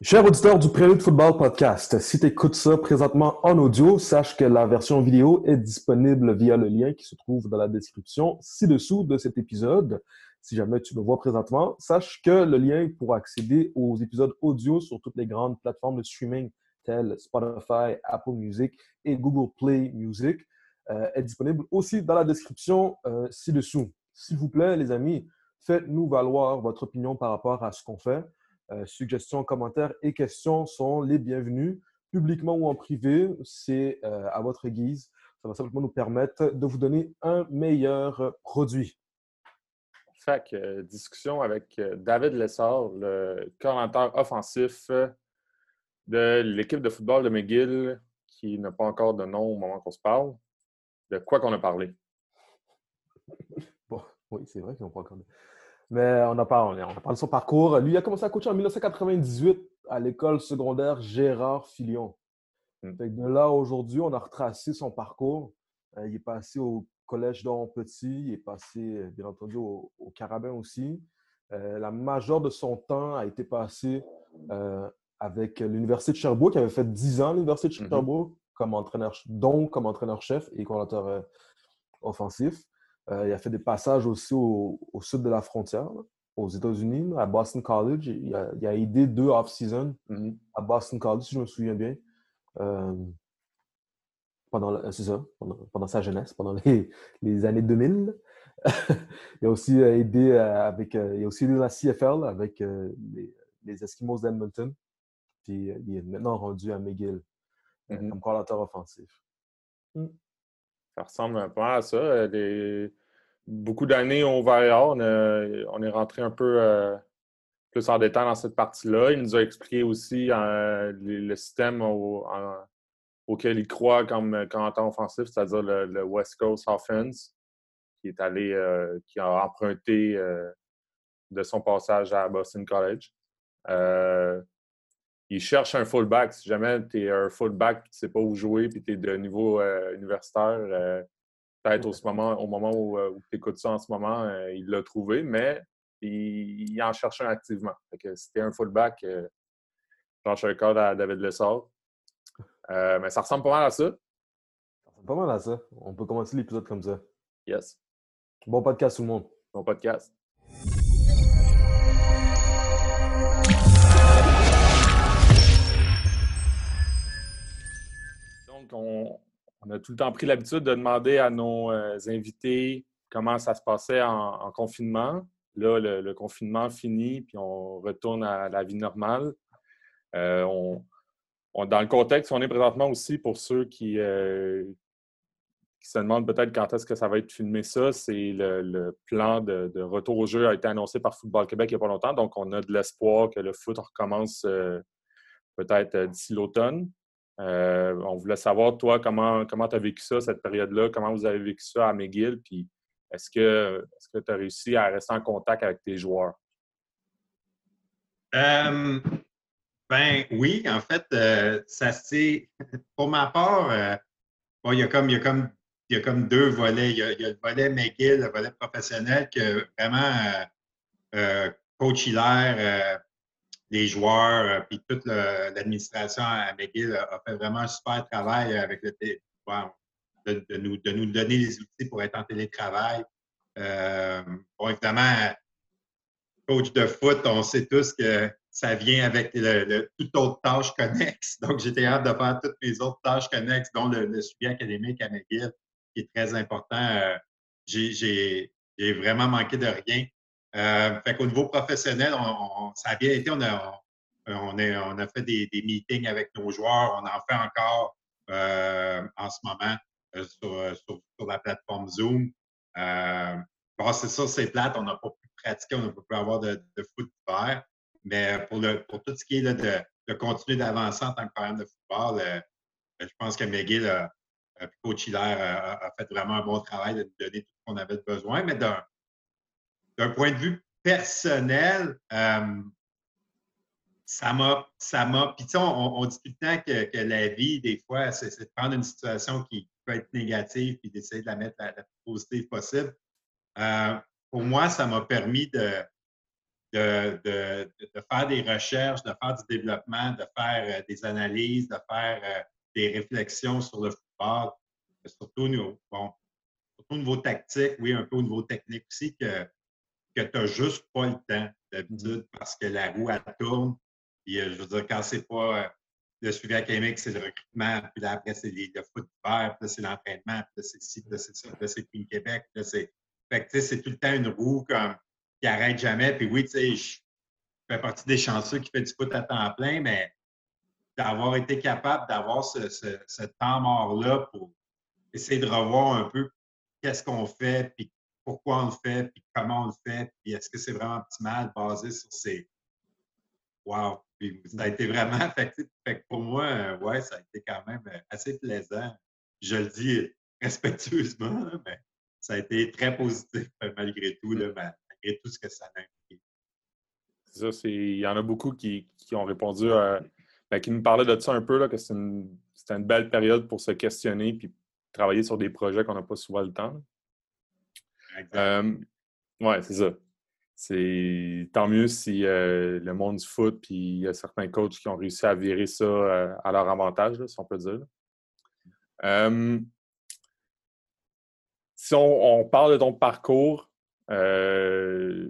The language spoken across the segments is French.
Cher auditeur du Prélude Football Podcast, si tu écoutes ça présentement en audio, sache que la version vidéo est disponible via le lien qui se trouve dans la description ci-dessous de cet épisode. Si jamais tu me vois présentement, sache que le lien pour accéder aux épisodes audio sur toutes les grandes plateformes de streaming telles Spotify, Apple Music et Google Play Music euh, est disponible aussi dans la description euh, ci-dessous. S'il vous plaît, les amis, faites-nous valoir votre opinion par rapport à ce qu'on fait. Euh, suggestions, commentaires et questions sont les bienvenus, publiquement ou en privé. C'est euh, à votre guise. Ça va simplement nous permettre de vous donner un meilleur produit. Fait que, euh, discussion avec David Lessard, le coordinateur offensif de l'équipe de football de McGill, qui n'a pas encore de nom au moment qu'on se parle. De quoi qu'on a parlé? Bon, oui, c'est vrai qu'ils n'ont pas encore de mais on a, parlé, on de son parcours. Lui, il a commencé à coacher en 1998 à l'école secondaire Gérard Filion. Hmm. de là, aujourd'hui, on a retracé son parcours. Euh, il est passé au collège d'Oron Petit, il est passé, bien entendu, au, Carabin aussi. Euh, la majeure de son temps a été passé euh, avec l'Université de Sherbrooke, qui avait fait 10 ans à l'Université de hmm. Sherbrooke, comme entraîneur, dont comme entraîneur-chef et coordinateur offensif. Euh, il a fait des passages aussi au, sud de la frontière, aux États-Unis, à Boston College. Il a, a aidé deux off-season mm-hmm. à Boston College, si je me souviens bien. Euh, pendant, ça, pendant, sa jeunesse, pendant les, les années 2000. il a aussi euh, aidé avec, il a aussi aidé la CFL avec les, les Eskimos d'Edmonton. Puis il est maintenant rendu à McGill mm-hmm. comme coordinateur offensif. Mm. Ça ressemble un peu à ça. Euh, beaucoup d'années au Vaillard, on, on, est rentré un peu euh, plus en détail dans cette partie-là. Il nous a expliqué aussi euh, le, système auquel il croit comme temps offensif, c'est-à-dire le, West Coast Offense, qui est allé, qui a emprunté de son passage à Boston College il cherche un fullback. Si jamais tu es un fullback et tu ne sais pas où jouer puis tu es de niveau euh, universitaire, euh, peut-être au moment, au moment où, euh, tu écoutes ça en ce moment, il l'a trouvé, mais il, en cherche un activement. Fait es un fullback, change un code à David Lessard. mais ça ressemble pas mal à ça. Ça ressemble pas mal à ça. On peut commencer l'épisode comme ça. Yes. Bon podcast tout le monde. Bon podcast. On, a tout le temps pris l'habitude de demander à nos euh, invités comment ça se passait en, confinement. Là, le, confinement finit, puis on retourne à la vie normale. Euh, dans le contexte, on est présentement aussi pour ceux qui, euh, se demandent peut-être quand est-ce que ça va être filmé ça, c'est le, plan de, retour au jeu a été annoncé par Football Québec il n'y a pas longtemps, donc on a de l'espoir que le foot recommence peut-être d'ici l'automne. Euh, on voulait savoir, toi, comment tu as vécu ça, cette période-là, comment vous avez vécu ça à McGill, puis est-ce que tu as réussi à rester en contact avec tes joueurs? Euh, ben oui, en fait, euh, ça c'est. Pour ma part, il, y a comme, y y a comme deux volets. Il y a, le volet McGill, le volet professionnel, que vraiment, coach Hilaire, les joueurs, euh, puis toute l'administration à McGill a, fait vraiment un super travail avec le de, de, nous, de nous donner les outils pour être en télétravail. Euh, bon, évidemment, coach de foot, on sait tous que ça vient avec le, toute autre tâche connexe. Donc, j'étais hâte de faire toutes mes autres tâches connexes, dont le, suivi académique à McGill, qui est très important. Euh, j'ai vraiment manqué de rien. Euh, fait qu'au niveau professionnel, on, ça a bien été. On a, on, a fait des, meetings avec nos joueurs. On en fait encore euh, en ce moment euh, sur, sur, la plateforme Zoom. bon, c'est ça, c'est plate. On n'a pas pu pratiquer, on n'a pas pu avoir de, de foot vert. Mais pour, le, pour tout ce qui est de, de continuer d'avancer en tant que parent de football, je pense que McGill, a, coach Hilaire, a, fait vraiment un bon travail de nous donner tout ce qu'on avait besoin. Mais d'un point de vue personnel, euh, ça m'a. Ça m'a. Puis, on, on, dit tout le temps que, la vie, des fois, c'est de prendre une situation qui peut être négative puis d'essayer de la mettre la, plus positive possible. Euh, pour moi, ça m'a permis de, de, faire des recherches, de faire du développement, de faire des analyses, de faire des réflexions sur le football, surtout au niveau, bon, surtout au niveau tactique, oui, un peu au niveau technique aussi, que, que tu n'as juste pas le temps d'habitude mmh parce que la roue, elle tourne. Puis, je veux dire, quand c'est pas le suivi académique, c'est le recrutement, puis là, après, c'est le foot puis là, c'est l'entraînement, puis là, c'est ci, puis là, c'est ça, puis là, c'est Team Québec, puis là, c'est. Fait que, tu sais, c'est tout le temps une roue comme qui arrête jamais. Puis oui, tu sais, je fais partie des chanceux qui fait du foot à temps plein, mais d'avoir été capable d'avoir ce, ce, temps mort-là pour essayer de revoir un peu qu'est-ce qu'on fait, puis pourquoi on le fait, puis comment on le fait, puis est-ce que c'est vraiment optimal basé sur ces. Wow! Ça a été vraiment. Fait que pour moi, euh, ouais, ça a été quand même euh, assez plaisant. Je le dis respectueusement, mais ça a été très positif euh, malgré tout, malgré tout ce que ça a impliqué. C'est il y en a beaucoup qui, ont répondu, ben, qui nous parlaient de ça un peu, là, que c'était une, une, belle période pour se questionner puis travailler sur des projets qu'on n'a pas souvent le temps. Oui, c'est ça c'est tant mieux si euh, le monde du foot, puis il y a certains coachs qui ont réussi à virer ça euh, à leur avantage, si on peut dire. si on, parle de ton parcours, euh,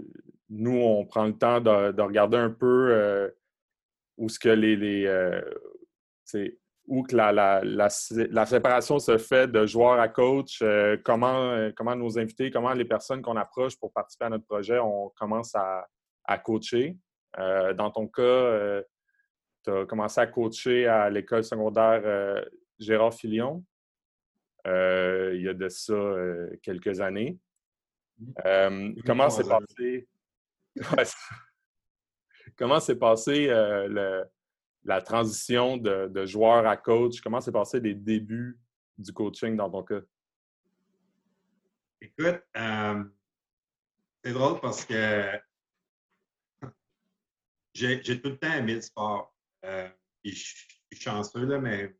nous, on prend le temps de, regarder un peu où ce que les où que la, séparation se fait de joueur à coach, euh, comment, euh, comment nos invités, comment les personnes qu'on approche pour participer à notre projet, on commence à, coacher. Euh, dans ton cas, tu as commencé à coacher à l'école secondaire Gérard Filion il y a de ça quelques années. comment s'est passé? comment s'est passé le la transition de, joueur à coach? Comment s'est passé les débuts du coaching dans ton cas? Écoute, euh, c'est drôle parce que j'ai tout le temps aimé le sport. Euh, je suis chanceux, là, mais,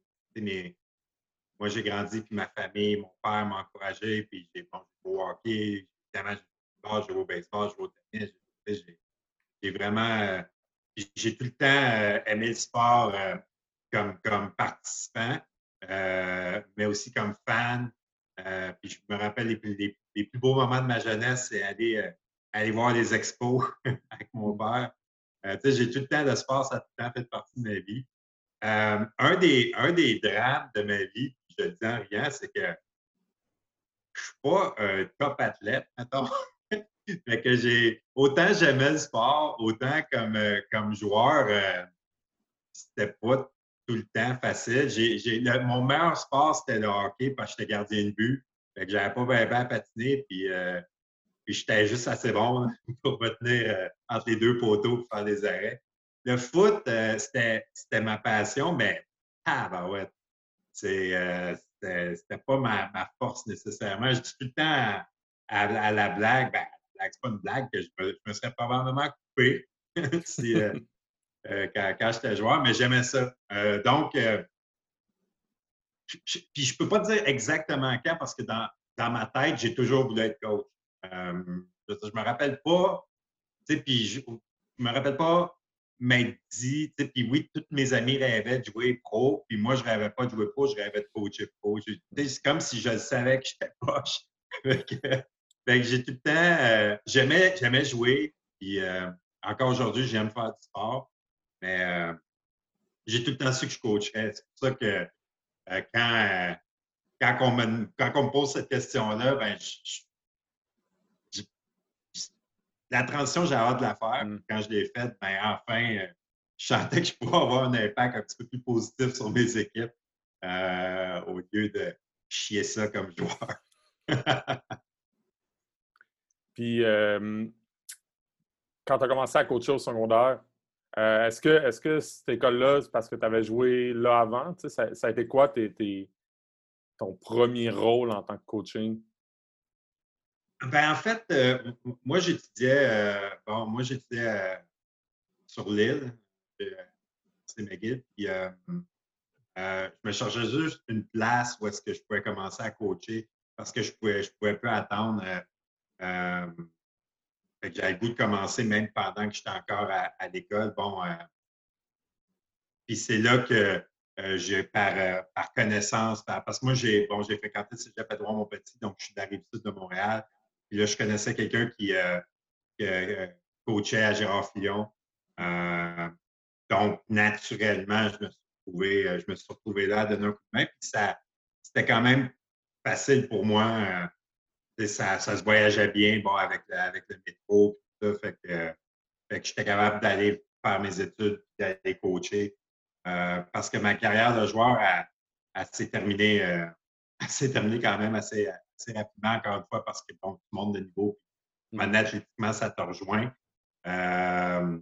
moi, j'ai grandi, puis ma famille, mon père m'a encouragé, puis j'ai joué au hockey, évidemment, j'ai joué au baseball, j'ai joué au tennis. J'ai vraiment euh, j'ai tout le temps euh, aimé le sport euh, comme, comme participant, euh, mais aussi comme fan. puis je me rappelle les, plus beaux moments de ma jeunesse, c'est aller, aller voir les expos avec mon père. j'ai tout le temps, le sport, ça a tout le temps fait partie de ma vie. un, des, un des drames de ma vie, je le dis en rien, c'est que je ne suis pas un top athlète, mettons. fait que j'ai autant j'aimais le sport, autant comme, euh, comme joueur, euh, c'était pas tout le temps facile. J'ai, mon meilleur sport, c'était le hockey parce que j'étais gardien de but. Fait que j'avais pas bien, à patiner, puis, euh, puis j'étais juste assez bon pour me tenir entre les deux poteaux pour faire des arrêts. Le foot, c'était, c'était ma passion, mais ah ben ouais, c'était, pas ma, force nécessairement. Je dis tout le temps à, la blague, ben, c'est pas une blague que je me, serais probablement coupé euh, euh, quand, j'étais joueur, mais j'aimais ça. Euh, donc, puis je peux pas dire exactement quand parce que dans, ma tête, j'ai toujours voulu être coach. je, ne me rappelle pas, puis je, ne me rappelle pas m'être dit, puis oui, tous mes amis rêvaient de jouer pro, puis moi, je rêvais pas de jouer pro, je rêvais de coacher pro. C'est comme si je savais que j'étais poche. J'ai tout le temps, euh, j'aimais, jouer, puis euh, encore aujourd'hui, j'aime faire du sport, mais euh, j'ai tout le temps su que je coacherais. C'est pour ça que quand, quand, on me, quand on me pose cette question-là, ben, la transition, j'ai hâte de la faire. Mm. Quand je l'ai faite, ben, enfin, je sentais que je pouvais avoir un impact un petit peu plus positif sur mes équipes au lieu de chier ça comme joueur. Puis, quand tu as commencé à coacher au secondaire, euh, est-ce que, est que cette école-là, c'est parce que tu avais joué là avant? Ça, ça, a été quoi ton premier rôle en tant que coaching? Ben, en fait, euh, moi, j'étudiais, euh, bon, moi, j'étudiais sur l'île, c'est McGill, puis je me cherchais juste une place où est-ce que je pouvais commencer à coacher parce que je pouvais, je pouvais pas attendre euh, j'avais le goût de commencer même pendant que j'étais encore à, l'école. Bon, puis c'est là que j'ai par, par connaissance, parce que moi, j'ai bon, j'ai fréquenté le Cégep Edouard mon petit, donc je suis de de Montréal. Puis là, je connaissais quelqu'un qui, coachait à Gérard Fillon. donc, naturellement, je me suis retrouvé, je me suis retrouvé là à un coup de main. Puis ça, c'était quand même facile pour moi. Euh, ça, ça, se voyageait bien bon, avec, le, avec le métro. Tout ça, fait que, fait que j'étais capable d'aller faire mes études et d'aller coacher. Euh, parce que ma carrière de joueur s'est terminée, euh, terminée quand même assez, assez, rapidement, encore une fois, parce que bon, tout le monde de niveau, maintenant, athlétiquement, ça te rejoint. Euh,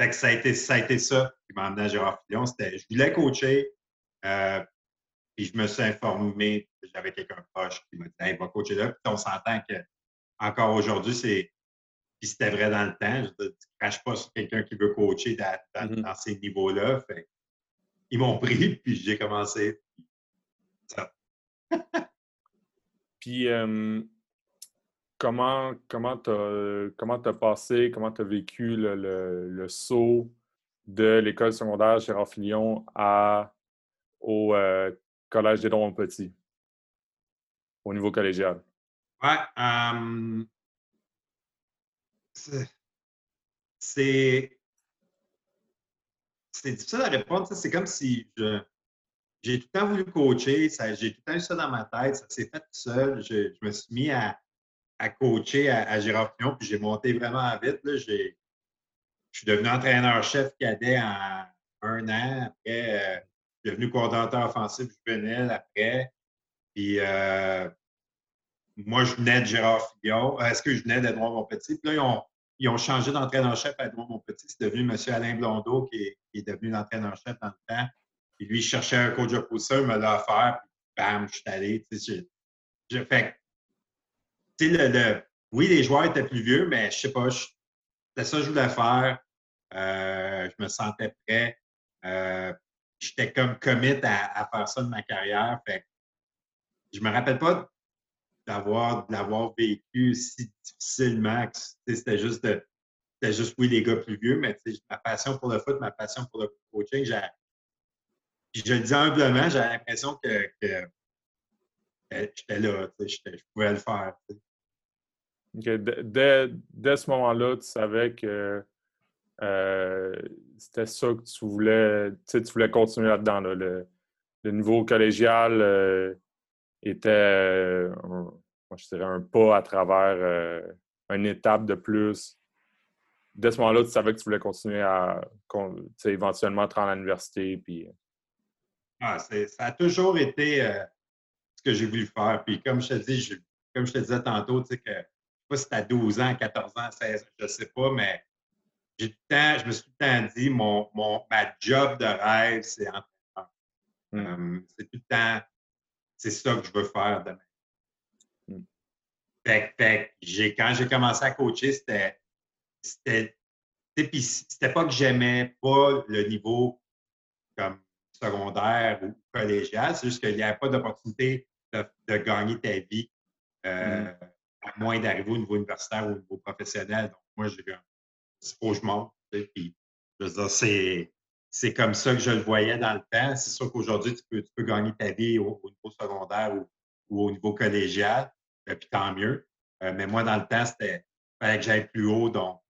fait que ça a été ça, a été ça qui m'a amené à Gérard Fillon. Je voulais coacher, euh, puis je me suis informé, j'avais quelqu'un proche qui m'a dit Hey, va coacher là. Puis on s'entend que encore aujourd'hui, c'est. Puis c'était vrai dans le temps. Je ne crache pas sur quelqu'un qui veut coacher mm-hmm. dans, ces niveaux-là. Ils m'ont pris, puis j'ai commencé. Ça. puis comment comment tu as, comment as passé, comment tu as vécu le, le, saut de l'école secondaire Gérard Filion à, au euh, Collège des Dons Petit, au niveau collégial? Ouais. c'est. C'est difficile à répondre. C'est comme si j'ai tout le temps voulu coacher, j'ai tout le temps eu ça dans ma tête, ça s'est fait tout seul. Je, me suis mis à, à coacher à, à Gérard puis j'ai monté vraiment vite. Là. Je suis devenu entraîneur-chef cadet en un an. Après, euh, devenu coordinateur offensif juvénile après. Puis euh, moi, je venais de Gérard Fillon. Euh, est-ce que je venais d'Edouard Monpetit? Puis là, ils ont, ils ont changé d'entraîneur-chef à Edouard Monpetit. C'est devenu M. Alain Blondeau qui est, devenu l'entraîneur-chef dans le temps. Puis lui, il cherchait un coach de pousseur, il me l'a offert. Puis bam, je suis allé. Tu sais, le, oui, les joueurs étaient plus vieux, mais je sais pas, c'était ça que je voulais faire. Euh, je me sentais prêt. J'étais comme commit à, faire ça de ma carrière. Fait je me rappelle pas d'avoir l'avoir vécu si difficilement. C'était juste juste oui les gars plus vieux, mais ma passion pour le foot, ma passion pour le coaching, j'ai je le dis humblement, j'avais l'impression que, j'étais là, je pouvais le faire. Dès, ce moment-là, tu savais que euh, c'était ça que tu voulais, tu voulais continuer là-dedans. Le, niveau collégial euh, était, euh, un, je dirais, un pas à travers une étape de plus. Dès ce moment-là, tu savais que tu voulais continuer à éventuellement te rendre à l'université. Puis... Ah, ça a toujours été ce que j'ai voulu faire. Puis comme je te dis, comme je te disais tantôt, tu sais que je sais pas si c'était à 12 ans, 14 ans, 16 ans, je ne sais pas, mais j'ai tout le temps, je me suis tout le temps dit, mon, mon, ma job de rêve, c'est entraîneur. Mm. Euh, c'est tout le temps, c'est ça que je veux faire demain. Mm. Fait, fait j'ai, quand j'ai commencé à coacher, c'était, c'était, c'était pas que j'aimais pas le niveau comme secondaire ou collégial, c'est juste qu'il n'y avait pas d'opportunité de, de, gagner ta vie, euh, mm. à moins d'arriver au niveau universitaire ou au niveau professionnel. Donc, moi, j'ai il faut que je monte. Puis, c'est, c'est comme ça que je le voyais dans le temps. C'est sûr qu'aujourd'hui, tu peux, tu peux gagner ta vie au, niveau secondaire ou, au niveau collégial, et euh, puis tant mieux. Euh, mais moi, dans le temps, c'était fallait que j'aille plus haut. Donc,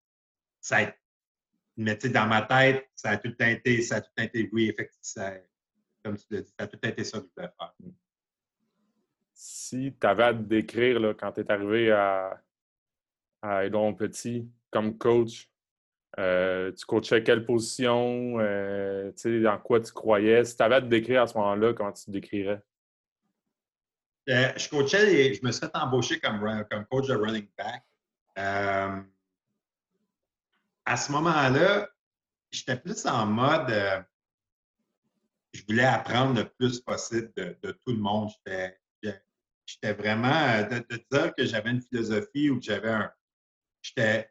ça a, mais dans ma tête, ça a tout été, ça a tout oui, effectivement, comme tu ça a tout été ça que je voulais faire. Si tu avais à décrire quand tu es arrivé à, à Edouard Petit comme coach, euh, tu coachais quelle position? Euh, dans quoi tu croyais? Si tu avais à te décrire à ce moment-là, comment tu te décrirais? Euh, je coachais et je me suis fait embaucher comme, comme coach de running back. à ce moment-là, j'étais plus en mode je voulais apprendre le plus possible de, tout le monde. J'étais vraiment de, de, dire que j'avais une philosophie ou que j'avais un. J'étais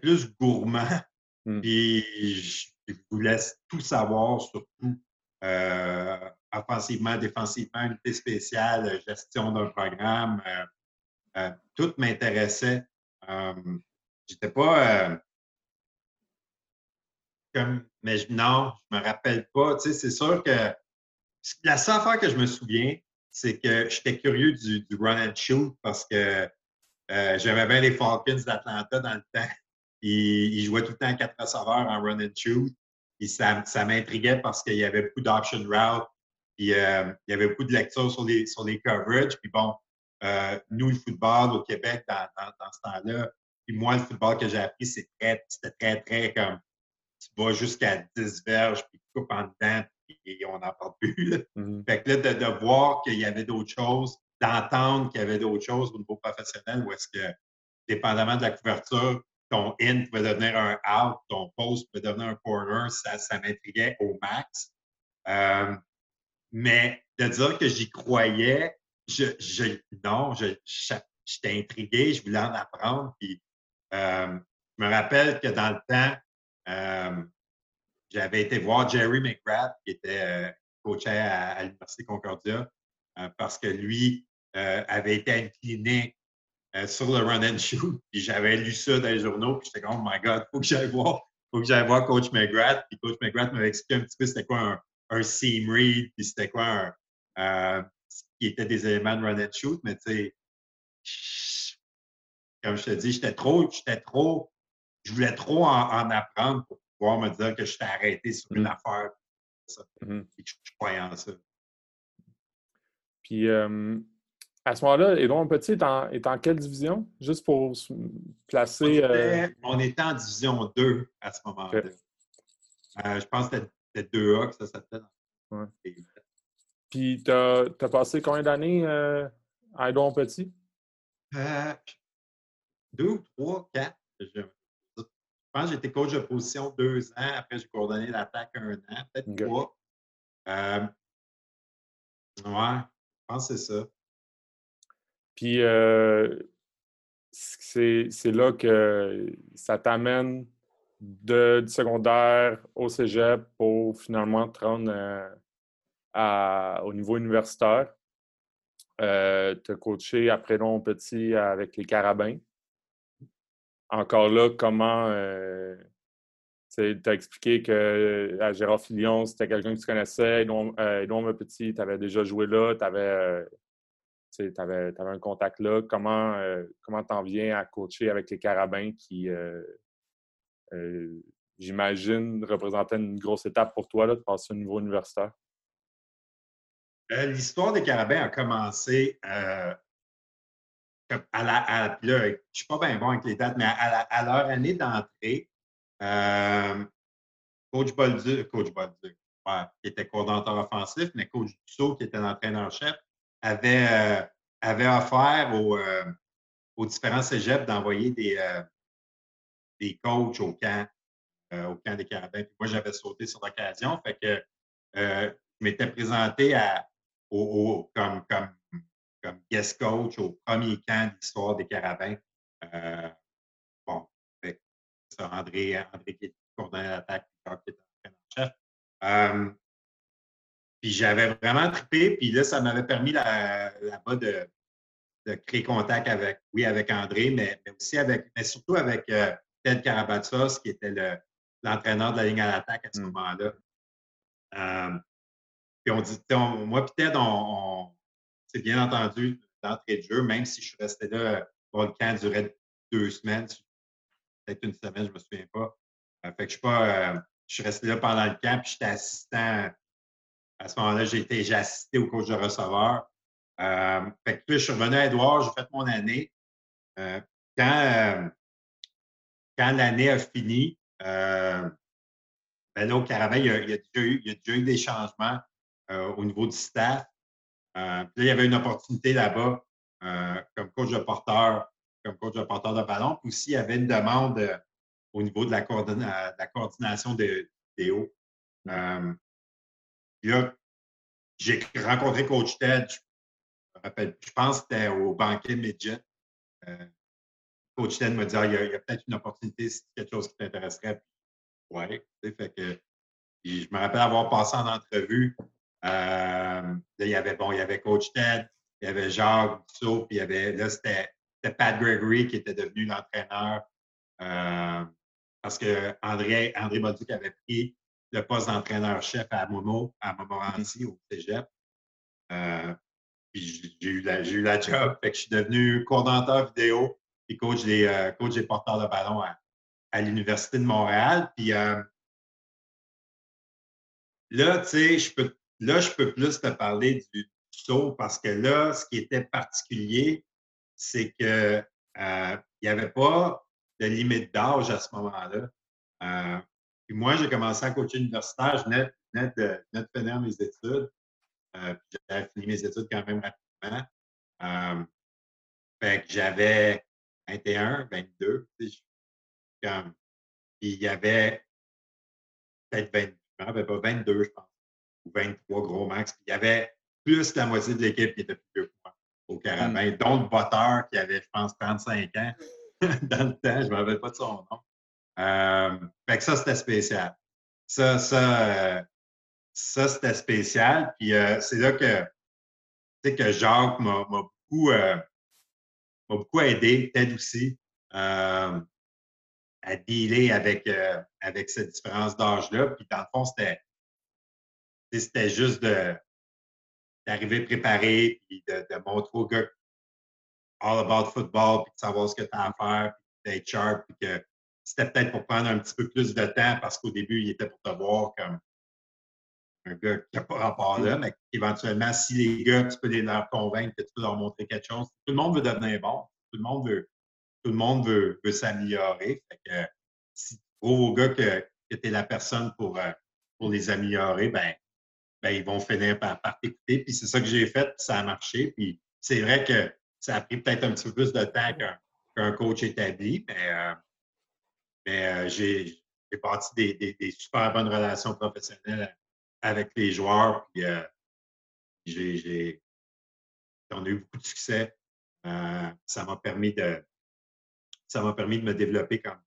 plus gourmand Mmh. Puis je, voulais tout savoir sur tout. Euh, offensivement, défensivement, unité spéciale, gestion d'un programme. Euh, euh, tout m'intéressait. j'étais pas. Euh, comme, mais non, je me rappelle pas. Tu sais, c'est sûr que la seule affaire que je me souviens, c'est que j'étais curieux du, run and shoot parce que euh, j'aimais bien les Falcons d'Atlanta dans le temps. Ils, ils, jouaient tout le temps quatre receveurs en run and shoot. Et ça, ça m'intriguait parce qu'il y avait beaucoup d'option route. Puis euh, il y avait beaucoup de lectures sur les, sur les coverages. Puis bon, euh, nous, le football au Québec, dans, dans, ce temps-là, puis moi, le football que j'ai appris, c'était très, très, très comme tu vas jusqu'à 10 verges, puis tu coupes en dedans, et on n'en parle plus. Mm-hmm. Fait que là, de, de voir qu'il y avait d'autres choses, d'entendre qu'il y avait d'autres choses au niveau professionnel, où est-ce que, dépendamment de la couverture, ton in pouvait devenir un out, ton post pouvait devenir un corner, ça, ça m'intriguait au max. Euh, mais de dire que j'y croyais, je, je, non, j'étais intrigué, je voulais en apprendre. Puis, euh, je me rappelle que dans le temps, euh, j'avais été voir Jerry McGrath, qui était euh, coach à, l'Université Concordia, euh, parce que lui avait été incliné sur le run and shoot. Puis j'avais lu ça dans les journaux, puis j'étais comme, oh my God, il faut que j'aille voir, faut que j'aille voir Coach McGrath. Puis Coach McGrath m'avait expliqué un petit peu c'était quoi un, un seam read, puis c'était quoi un, qui était des éléments de run and shoot, mais tu sais, comme je te dis, j'étais trop, j'étais trop je voulais trop en, apprendre pour pouvoir me dire que je t'ai arrêté sur une mmh. affaire. Mmh et que je croyais en ça. Puis, à ce moment-là, Édouard Petit est en, est en quelle division? Juste pour se placer. Euh on était, en division 2 à ce moment-là. Euh, je pense que c'était 2A que ça s'appelait. Ouais. Puis, tu as, passé combien d'années euh, à Édouard Petit? deux ou trois, quatre. Je pense que j'étais coach de position deux ans. Après, j'ai coordonné l'attaque un an, peut-être trois. Euh, ouais, je pense que c'est ça. Puis, euh, c'est là que ça t'amène du secondaire au cégep pour finalement te rendre euh, au niveau universitaire. Euh, te coacher après long petit avec les carabins encore là, comment euh, tu as expliqué que à Gérard Filion, c'était quelqu'un que tu connaissais, Edouard euh, Petit, tu avais déjà joué là, tu avais, euh, avais, un contact là. Comment euh, comment t'en viens à coacher avec les Carabins qui, j'imagine, représentaient une grosse étape pour toi là, de passer au niveau universitaire? L'histoire des Carabins a commencé à la, je ne suis pas bien bon avec les dates, mais à, leur année d'entrée, euh, Coach Bolduc, Coach Bolduc, qui était coordonnateur offensif, mais Coach Dussault, qui était l'entraîneur-chef, avait, euh, avait offert aux, euh, aux différents cégeps d'envoyer des, des coachs au camp, au camp des Carabins. moi, j'avais sauté sur l'occasion. Fait que je m'étais présenté à, au, comme, comme comme guest coach au premier camp de l'histoire des carabins. Euh, bon, c'est André, André qui est coordonnateur qui était entraîneur-chef. Puis j'avais vraiment trippé, puis là, ça m'avait permis là-bas de, de, créer contact avec, oui, avec André, mais, mais aussi avec, mais surtout avec euh, Ted Karabatsos, qui était l'entraîneur de la ligne à l'attaque à ce mmh. moment-là. Euh, puis on dit, moi puis Ted, on c'est bien entendu d'entrée de jeu, même si je suis resté là, pour le camp durait deux semaines, peut-être une semaine, je ne me souviens pas. Euh, fait que je suis pas. Euh, je suis resté là pendant le camp, puis j'étais assistant. À ce moment-là, j'ai assisté au coach de receveur. Euh, fait que je suis revenu à Edouard, j'ai fait mon année. quand quand l'année a fini, ben là, au Caravane, il y, a, déjà eu, il y a eu des changements au niveau du staff. Euh, là, il y avait une opportunité là-bas euh, comme coach de porteur, comme coach de porteur de ballon. Puis aussi, il y avait une demande euh, au niveau de la, coordination des hauts. là, j'ai rencontré coach Ted, je, pense que c'était au banquet Midget. coach Ted m'a dit ah, il y a, peut-être une opportunité si quelque chose qui t'intéresserait. Oui, fait que je me rappelle avoir passé en entrevue euh, il y avait, bon, il y avait Coach Ted, il y avait Jacques Dussault, puis il y avait, là, c'était Pat Gregory qui était devenu l'entraîneur parce que André, André avait pris le poste d'entraîneur-chef à Momo, à Montmorency, au Cégep. puis j'ai eu, la, eu la job. Fait que je suis devenu coordonnateur vidéo et coach des, coach des porteurs de ballon à, à l'Université de Montréal. Puis Là, tu sais, je peux, là, je peux plus te parler du saut parce que là, ce qui était particulier, c'est que euh, il n'y avait pas de limite d'âge à ce moment-là. Puis moi, j'ai commencé à coacher universitaire, je venais, de, de, finir mes études. Euh, j'avais fini mes études quand même rapidement. Euh, fait que j'avais 21, 22. Comme, puis il y avait peut-être 22 je me pas, 22, je pense, ou 23 gros max. Puis il y avait plus que la moitié de l'équipe qui était plus vieux que moi au carabin, hmm. dont le botteur qui avait, je pense, 35 ans dans le temps. Je ne me rappelle pas de son nom. Euh, fait que ça, c'était spécial. Ça, ça, euh, ça c'était spécial. Puis euh, c'est là que, que Jacques m'a beaucoup, m'a beaucoup aidé, peut-être aussi à dealer avec, euh, avec cette différence d'âge-là. Puis dans le fond, c'était, c'était juste de, d'arriver préparé, puis de, de, montrer au gars all about football, puis de savoir ce que tu as à faire, puis d'être sharp, puis que c'était peut-être pour prendre un petit peu plus de temps parce qu'au début, il était pour te voir comme un gars qui n'a pas rapport là, mais éventuellement, si les gars, tu peux les leur convaincre que tu peux leur montrer quelque chose, tout le monde veut devenir bon, tout le monde veut, tout le monde veut, s'améliorer. si tu trouves au gars que, que tu es la personne pour, euh, pour les améliorer, ben, ben, ils vont finir par, t'écouter. Puis c'est ça que j'ai fait, ça a marché. Puis c'est vrai que ça a pris peut-être un petit peu plus de temps qu'un coach établi, mais, euh, mais euh, j'ai bâti des, des, super bonnes relations professionnelles avec les joueurs. Puis j'ai, on a eu beaucoup de succès. ça m'a permis de, ça m'a permis de me développer comme,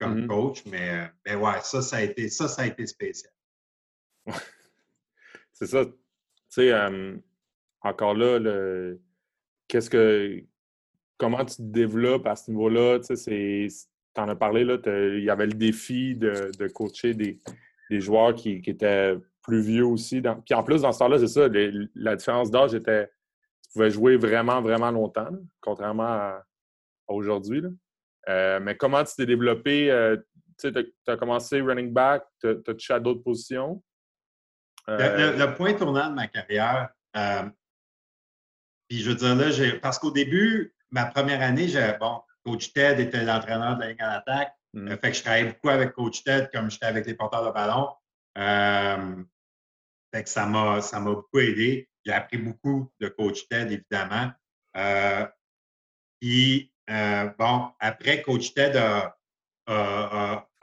comme mmh coach. Mais, euh, mais, ouais, ça, ça a été, ça, ça a été spécial. c'est ça. Tu sais, encore là, le, qu'est-ce que, comment tu te développes à ce niveau-là? Tu sais, tu en as parlé, là, il y avait le défi de, de coacher des, des joueurs qui, qui, étaient plus vieux aussi. Puis en plus, dans ce temps-là, c'est ça, la différence d'âge était, tu pouvais jouer vraiment, vraiment longtemps, contrairement à, à aujourd'hui. Euh, mais comment tu t'es développé? Euh, tu as, commencé running back, tu as, touché à d'autres positions? Euh, le, point tournant de ma carrière, puis je veux dire là, parce qu'au début, ma première année, bon, Coach Ted était l'entraîneur de la ligne en attaque. Mmh. fait que je travaillais beaucoup avec Coach Ted comme j'étais avec les porteurs de ballon. fait que ça m'a, ça m'a beaucoup aidé. J'ai appris beaucoup de Coach Ted, évidemment. puis euh, bon, après, Coach Ted a,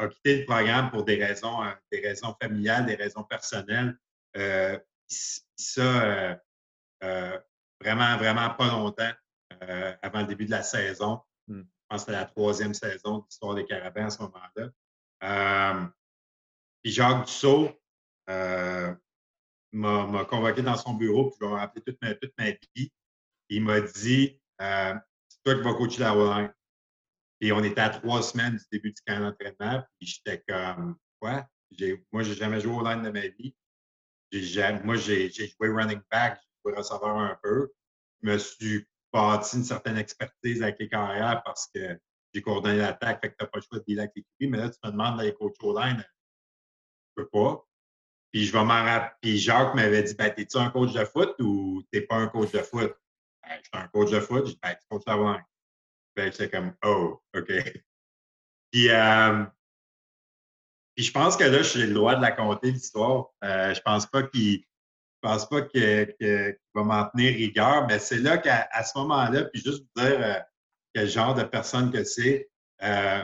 quitté le programme pour des raisons, euh, des raisons familiales, des raisons personnelles. Euh, ça, vraiment, vraiment pas longtemps avant le début de la saison. Hmm. Je pense que c'était la troisième saison de l'histoire des Carabins à ce moment-là. puis Jacques Dussault m'a convoqué dans son bureau, puis je vais rappeler toute ma, toute ma vie. Il m'a dit toi qui vas coacher la O-line. Puis on était à trois semaines du début du camp d'entraînement, puis j'étais comme, quoi? Moi, j'ai jamais joué au line de ma vie. moi, j'ai joué running back, j'ai joué receveur un peu. Je me suis bâti une certaine expertise avec les carrières parce que j'ai coordonné l'attaque, fait que tu n'as pas le choix de dealer avec les Mais là, tu me demandes d'aller coacher au line. Je peux pas. Puis je vais m'en rappeler. Puis Jacques m'avait dit, ben, t'es-tu un coach de foot ou t'es pas un coach de foot? Ben, je suis un coach de foot. Je dis, ben, tu coaches la langue. Ben, c'est comme, oh, OK. Puis, euh, puis je pense que là, j'ai le droit de la compter, l'histoire. Euh, je pense pas qu'il pense pas qu'il va m'en tenir rigueur, mais c'est là qu'à ce moment-là, puis juste vous dire euh, quel genre de personne que c'est, euh,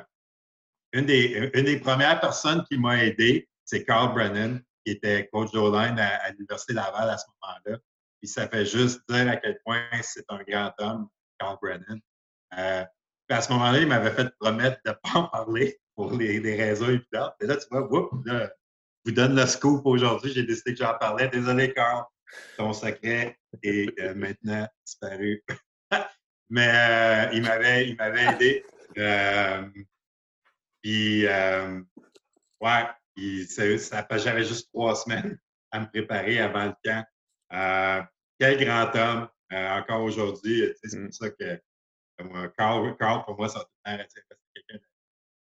une, des, premières personnes qui m'a aidé, c'est Carl Brennan, qui était coach de line à, à l'Université Laval à ce moment-là. Puis ça fait juste dire à quel point c'est un grand homme, Carl Brennan. Euh, à ce moment-là, il m'avait fait promettre de ne pas en parler pour les, raisons évidentes. Et là, tu vois, je vous donne le scoop aujourd'hui. J'ai décidé que j'en parlais. Désolé, Carl. Ton secret est euh, maintenant disparu. Mais euh, il m'avait aidé. Puis, euh, ouais, j'avais juste trois semaines à me préparer avant le camp. Quel grand homme, encore aujourd'hui. C'est pour ça que Carl, pour moi, ça a quelqu'un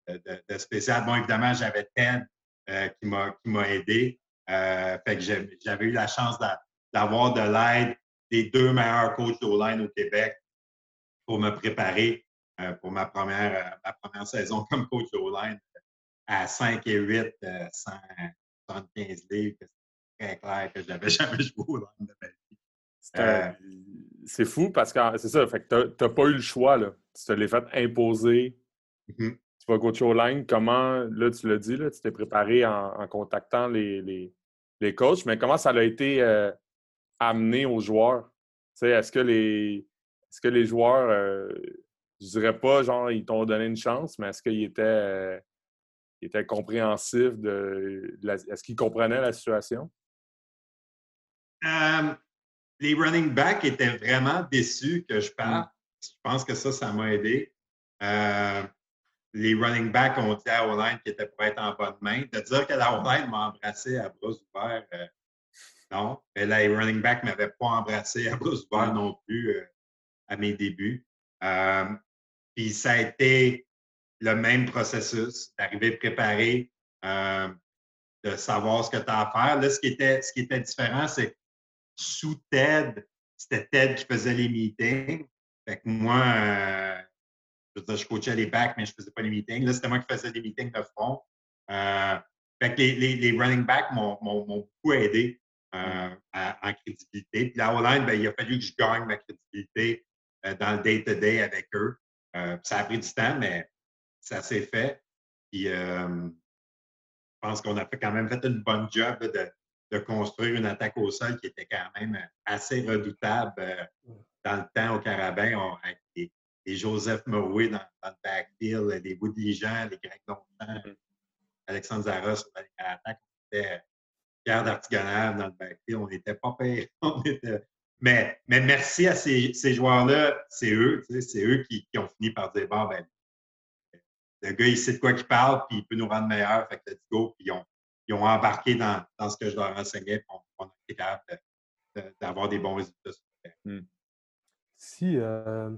de, de, spécial. Bon, évidemment, j'avais Ted qui m'a aidé. fait que j'avais eu la chance d'avoir de l'aide des deux meilleurs coachs d'O-line au Québec pour me préparer pour ma première, ma première saison comme coach d'O-line à 5 et 8, 175 livres. C'est très clair que je n'avais jamais joué au line de ma vie. Euh, c'est fou parce que c'est ça, fait que tu n'as pas eu le choix. Là. Tu te l'es fait imposer. Mm-hmm. Tu vas coacher au line. Comment, là, tu l'as dit, là, tu t'es préparé en, contactant les, les, les, coachs, mais comment ça a été euh, amené aux joueurs? Est-ce que les est-ce que les joueurs, euh, je dirais pas, genre, ils t'ont donné une chance, mais est-ce qu'ils étaient, étaient compréhensifs de, est-ce qu'ils comprenaient la situation? les running backs étaient vraiment déçus que je parte. Mm. Je pense que ça, ça m'a aidé. Euh, les running backs ont dit à O-line qu'ils étaient pour être en bonne main. De dire que la O-line m'a embrassé à bras ouverts, euh, non. Mais les running backs ne m'avaient pas embrassé à bras ouverts non plus euh, à mes débuts. puis ça a été le même processus, d'arriver préparé, de savoir ce que tu as à faire. Là, ce qui était, ce qui était différent, c'est sous TED, c'était TED qui faisait les meetings. Fait que moi, euh, je, veux dire, je coachais les backs, mais je ne faisais pas les meetings. Là, c'était moi qui faisais les meetings de front. Euh, fait que les, les, running backs m'ont beaucoup aidé euh, en crédibilité. Puis la O-line, ben, il a fallu que je gagne ma crédibilité dans le day-to-day avec eux. ça a pris du temps, mais ça s'est fait. Puis je pense qu'on a fait, quand même fait une bonne job de, de construire une attaque au sol qui était quand même assez redoutable euh, dans le temps au Carabin, avec des, Joseph Mowé dans, le backfield, des Woody Jean, les Greg Longchamp, mm-hmm. Alexandre Zaros dans l'attaque. On était Pierre d'Artigonave dans le backfield. On n'était pas pire. Mais, mais merci à ces, joueurs-là. C'est eux, c'est eux qui, ont fini par dire bon, ben, le gars, il sait de quoi il parle, puis il peut nous rendre meilleurs. Fait que let's go. Puis ils ont, ils ont embarqué dans, ce que je leur enseignais, pour on a été capable d'avoir des bons résultats. Hmm. Si, euh,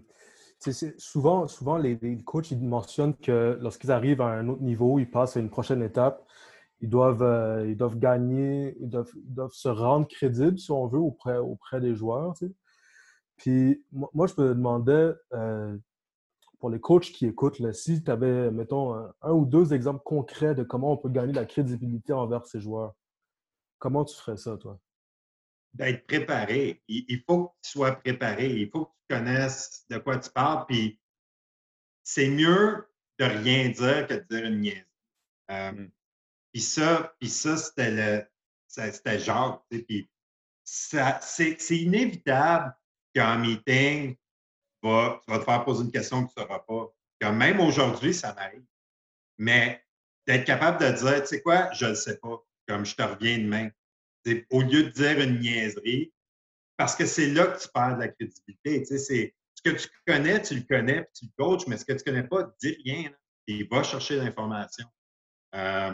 souvent, souvent les, coachs ils mentionnent que lorsqu'ils arrivent à un autre niveau, ils passent à une prochaine étape, ils doivent, euh, ils doivent gagner, ils doivent, se rendre crédibles, si on veut, auprès, auprès des joueurs. Puis moi, je me demandais, euh, pour les coachs qui écoutent, si tu avais, mettons, un, ou deux exemples concrets de comment on peut gagner la crédibilité envers ces joueurs, comment tu ferais ça, toi? D'être préparé. Il, faut que tu sois préparé. Il faut que tu connaisses de quoi tu parles. Puis c'est mieux de rien dire que de dire une niaise. Euh, mm. Puis ça, puis ça c'était le. C'était Jacques. Puis c'est inévitable qu'en meeting, tu vas te faire poser une question que tu ne sauras pas. même aujourd'hui, ça m'arrive. Mais d'être capable de dire, tu sais quoi, je ne le sais pas, comme je te reviens demain. Au lieu de dire une niaiserie, parce que c'est là que tu perds de la crédibilité. Sais, ce que tu connais, tu le connais, puis tu le coaches, mais ce que tu ne connais pas, dis rien. et va chercher l'information. Euh,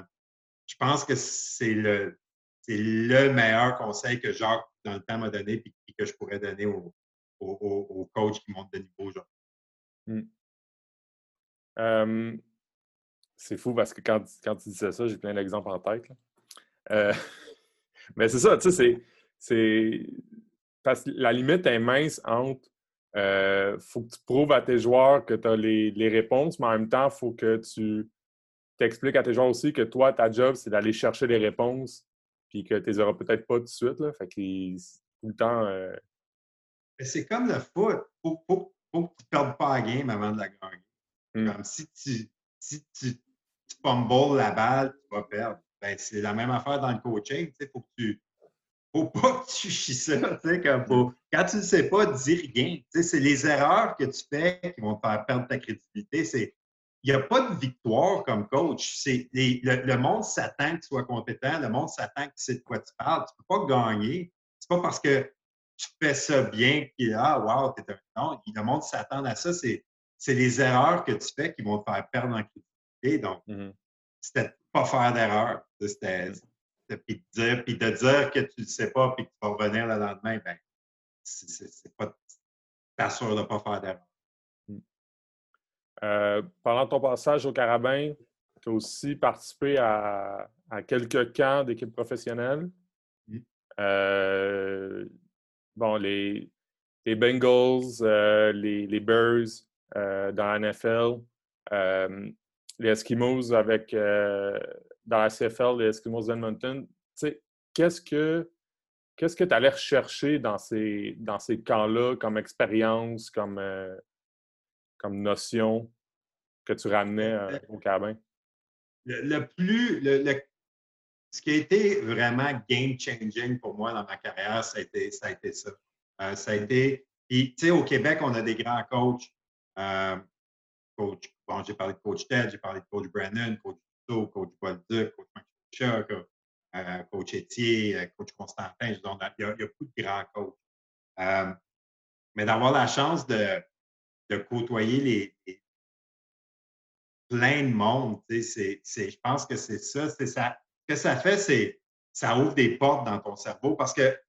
je pense que c'est le, le meilleur conseil que Jacques, dans le temps, m'a donné et que je pourrais donner aux, aux, coachs qui montent de niveau aujourd'hui. Hmm. c'est fou parce que quand, quand tu disais ça, j'ai plein d'exemples en tête. Euh, mais c'est ça, tu sais, c'est. Parce que la limite est mince entre. Il euh, faut que tu prouves à tes joueurs que tu as les, les, réponses, mais en même temps, il faut que tu t'expliques à tes joueurs aussi que toi, ta job, c'est d'aller chercher les réponses, puis que tu les auras peut-être pas tout de suite. Là. Fait que tout le temps, euh, c'est comme le foot. Il faut, faut, faut, que tu ne perdes pas la game avant de la gagner. Hmm. Comme si tu, si tu, tu fumbles la balle, tu vas perdre. Ben, c'est la même affaire dans le coaching. Il faut que tu. Faut pas que tu chies ça. Comme faut, quand tu ne sais pas, dis rien. C'est les erreurs que tu fais qui vont te faire perdre ta crédibilité. Il n'y a pas de victoire comme coach. Les, le, le, monde s'attend que tu sois compétent, le monde s'attend que tu sais de quoi tu parles. Tu ne peux pas gagner. C'est pas parce que tu fais ça bien, puis ah, wow, t'es un. Non, le monde s'attend à ça. C'est, c'est les erreurs que tu fais qui vont te faire perdre en crédibilité. Donc, mmh c'était pas faire d'erreur. C'était, puis, de dire, puis de dire que tu ne sais pas puis que tu vas revenir le lendemain, ben, c'est, pas. sûr de ne pas faire d'erreur. Euh, pendant ton passage au Carabin, tu as aussi participé à, quelques camps d'équipes professionnelles. Euh, bon, les, les Bengals, euh, les, les, Bears dans la NFL, les Eskimos avec dans la CFL, les Eskimos d'Edmonton. Qu'est-ce que qu'est-ce que tu allais rechercher dans ces, dans ces camps-là comme expérience, comme, comme notion que tu ramenais au cabin? Le, plus, le, ce qui a été vraiment game-changing pour moi dans ma carrière, ça a été ça. A été ça. Euh, ça a été. tu sais, au Québec, on a des grands coachs. Euh, coach, bon, j'ai parlé de coach Ted, j'ai parlé de coach Brennan, coach Tuto, coach Bolduc, coach Chuck, euh, coach Etier, coach Constantin. il, y a, beaucoup de grands coachs. mais d'avoir la chance de, côtoyer les, plein de monde. Je pense que c'est ça. C'est ça. Que ça fait, c'est ça ouvre des portes dans ton cerveau parce que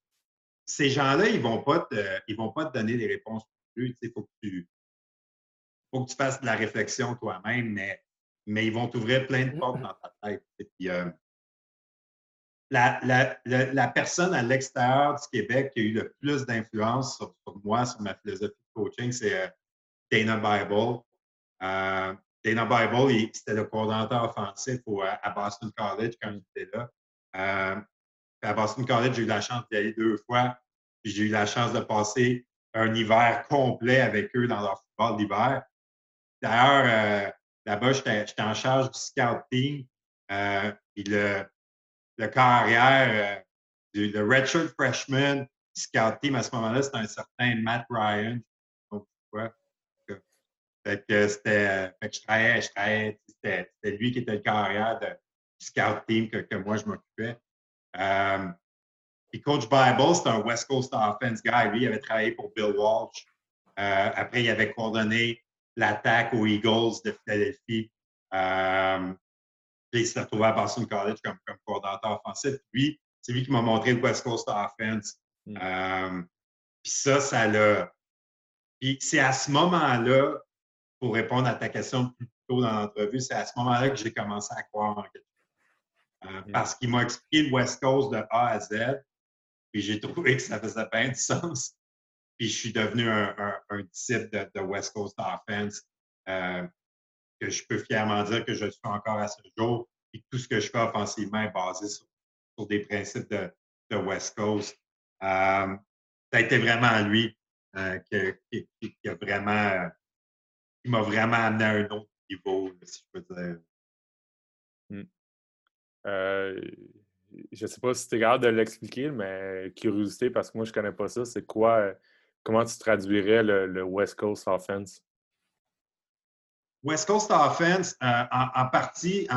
ces gens-là, ils ne vont, pas te, vont pas te donner des réponses plus. Faut, que tu, faut que tu fasses de la réflexion toi-même, mais, mais ils vont t'ouvrir plein de portes dans ta tête. Euh, la, la, la, personne à l'extérieur du Québec qui a eu le plus d'influence sur, moi, sur ma philosophie de coaching, c'est euh, Dana Bible. Euh, Dana Bible, c'était le coordinateur offensif à Boston College quand j'étais là. Euh, à Boston College, j'ai eu la chance d'y aller deux fois. J'ai eu la chance de passer un hiver complet avec eux dans leur football d'hiver. D'ailleurs, euh, là-bas, j'étais en charge du scout team. Euh, puis le, le carrière, euh, le redshirt freshman scout team à ce moment-là, c'était un certain Matt Ryan. Donc, fait que c'était. Fait que je travaillais, je travaillais. C'était lui qui était le carrière de, du scout team que, moi je m'occupais. Euh, puis Coach Bible, c'était un West Coast offense guy. Lui, il avait travaillé pour Bill Walsh. Après, il avait coordonné l'attaque aux Eagles de Philadelphie. Euh, puis il s'est retrouvé à Boston College comme, comme coordinateur offensif. Puis, c'est lui qui m'a montré le West Coast offense. Mm. Euh, puis ça, ça l'a. Puis c'est à ce moment-là pour répondre à ta question plus tôt dans l'entrevue, c'est à ce moment-là que j'ai commencé à croire en quelque chose. Euh, mm. Parce qu'il m'a expliqué le West Coast de A à Z, puis j'ai trouvé que ça faisait bien du sens. Puis je suis devenu un, disciple de, West Coast Offense, euh, que je peux fièrement dire que je suis encore à ce jour, et tout ce que je fais offensivement est basé sur, des principes de, West Coast. Euh, ça a été vraiment lui qui, a vraiment il m'a vraiment amené à un autre niveau, si je peux dire. Euh, je ne sais pas si tu es de l'expliquer, mais curiosité, parce que moi, je ne connais pas ça. C'est quoi, euh, comment tu traduirais le, West Coast Offense? West Coast Offense, euh, en, partie,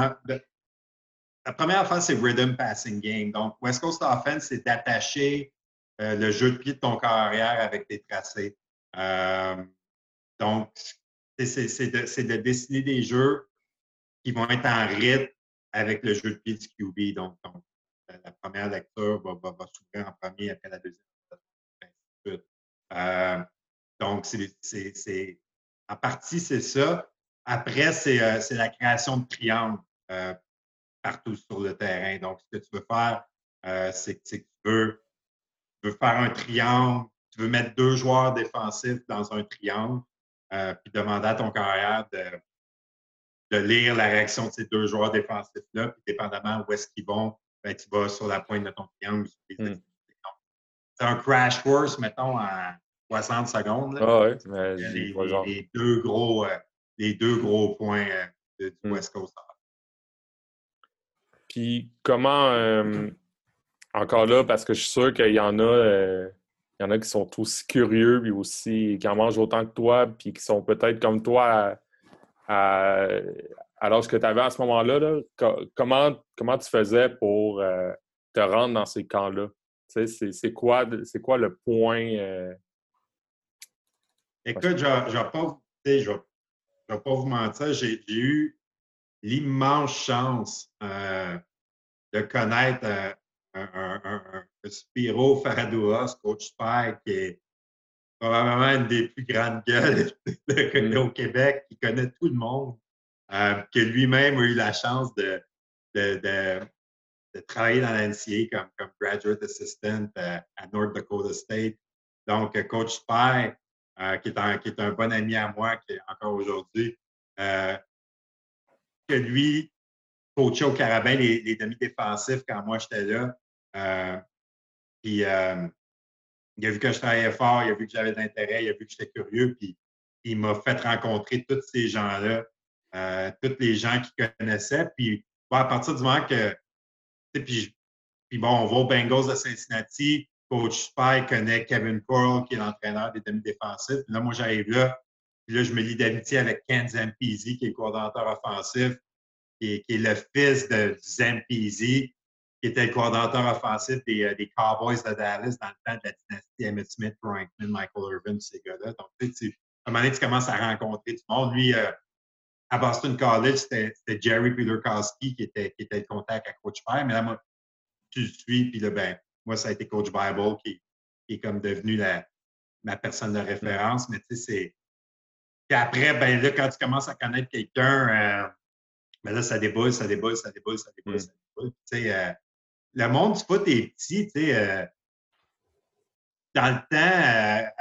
la première phase, c'est Rhythm Passing Game. Donc, West Coast Offense, c'est d'attacher le jeu de pied de ton carrière avec tes tracés. donc, c'est de, dessiner des jeux qui vont être en rythme avec le jeu de pied du QB. Donc, la, première lecture va, s'ouvrir en premier après la deuxième. Euh, donc, c'est en partie, c'est ça. Après, c'est euh, la création de triangles euh, partout sur le terrain. Donc, ce que tu veux faire, c'est que tu veux, tu veux faire un triangle, tu veux mettre deux joueurs défensifs dans un triangle. Euh, puis demander à ton carrière de, de, lire la réaction de ces deux joueurs défensifs-là, puis dépendamment où est-ce qu'ils vont, ben, tu vas sur la pointe de ton triangle. Hmm. C'est un crash course, mettons, en 60 secondes. Ah ouais, mais les, deux gros, euh, les deux gros points euh, du hmm. West Coast. Puis comment, encore là, parce que je suis sûr qu'il y en a il y en a qui sont aussi curieux, puis aussi qui en mangent autant que toi, puis qui sont peut-être comme toi à, l'âge que tu avais à ce moment-là. comment, comment tu faisais pour euh, te rendre dans ces camps-là? C'est quoi, quoi le point? Euh? Écoute, je ne vais pas, pas vous mentir, j'ai eu l'immense chance de connaître un, un, un, Spiro Faradouas, coach Spike, qui est probablement une des plus grandes gueules mm. au Québec, qui connaît tout le monde, que lui-même a eu la chance de, de, de, travailler dans l'NCA comme, comme graduate assistant à North Dakota State. Donc, Coach Spike, euh, qui, est un, qui, est un, bon ami à moi, qui encore aujourd'hui, euh, lui coachait au Carabin les, les demi-défensifs quand moi j'étais là. Euh, puis il a vu que je travaillais fort, il a vu que j'avais de l'intérêt, il a vu que j'étais curieux, puis il m'a fait rencontrer tous ces gens-là, tous les gens qu'il connaissait. Puis à partir du moment que, puis, puis bon, on va aux Bengals de Cincinnati, Coach Spy connaît Kevin Coral, qui est l'entraîneur des demi-défensifs. Là, moi, j'arrive là. Puis là, je me lie d'amitié avec Ken Zampezi, qui est le coordinateur offensif, qui est, le fils de Zampezi, qui était le coordinateur offensif des, euh, Cowboys de Dallas dans le temps de la dynastie Emmett Smith, Franklin, Michael Irvin, ces gars-là. Donc, tu, à un moment donné, tu commences à rencontrer du monde. Lui, euh, à Boston College, c'était Jerry Peterkowski qui était, qui était le contact à Coach Spy. Mais là, moi, tu le suis, puis là, ben, moi, ça a été Coach Bible qui, est comme devenu la, ma personne de référence. Mais tu sais, c'est. Puis après, ben là, quand tu commences à connaître quelqu'un, euh, ben là, ça déboule, ça déboule, ça déboule, ça déboule, ça déboule. Tu sais, euh, le monde du foot est petit, tu sais. Euh, dans le temps,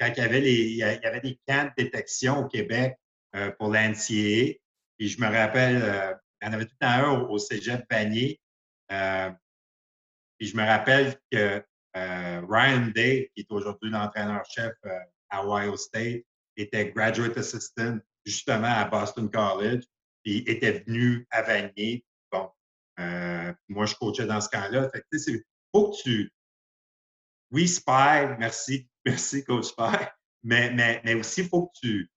quand il y, avait les, il y avait des camps de détection au Québec pour l'NCA, puis je me rappelle, il y en avait tout un au, au cégep Vanier. Puis je me rappelle que euh, Ryan Day, qui est aujourd'hui l'entraîneur-chef euh, à Ohio State, était graduate assistant justement à Boston College, puis était venu à Vanier. Bon, euh, moi, je coachais dans ce camp-là. Fait que, tu sais, faut que tu... Oui, Spy, merci, merci, Coach Spy, mais, mais, mais aussi, il faut que tu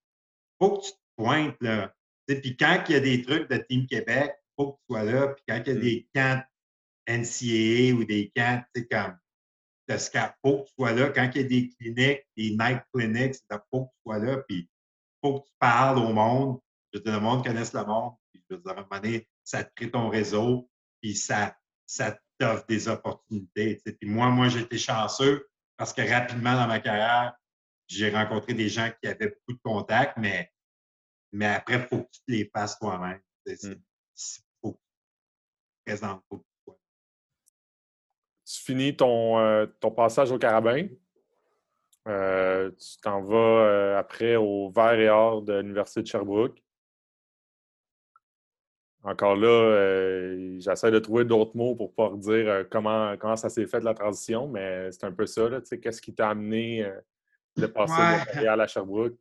faut que tu te pointes, là. Puis quand il y a des trucs de Team Québec, il faut que tu sois là. Puis quand il y a mm. des camps NCAA ou des camps, tu sais, comme de faut que tu sois là. Quand il y a des cliniques, des night clinics, il faut que tu sois là. Puis, il faut que tu parles au monde. Je veux dire, le monde connaisse le monde. Puis, je veux dire, à un moment donné, ça te crée ton réseau. Puis, ça, ça t'offre des opportunités. Tu sais. Puis, moi, moi, j'ai été chanceux parce que rapidement dans ma carrière, j'ai rencontré des gens qui avaient beaucoup de contacts, mais, mais après, il faut que tu te les fasses toi-même. Il mmh. faut que tu présentes, tu finis ton, euh, ton passage au carabin. Euh, tu t'en vas euh, après au Vert et Or de l'Université de Sherbrooke. Encore là, j'essaie de trouver d'autres mots pour pouvoir dire comment, comment ça s'est fait la transition, mais c'est un peu ça. Qu'est-ce qui t'a amené de passer de Montréal à Sherbrooke?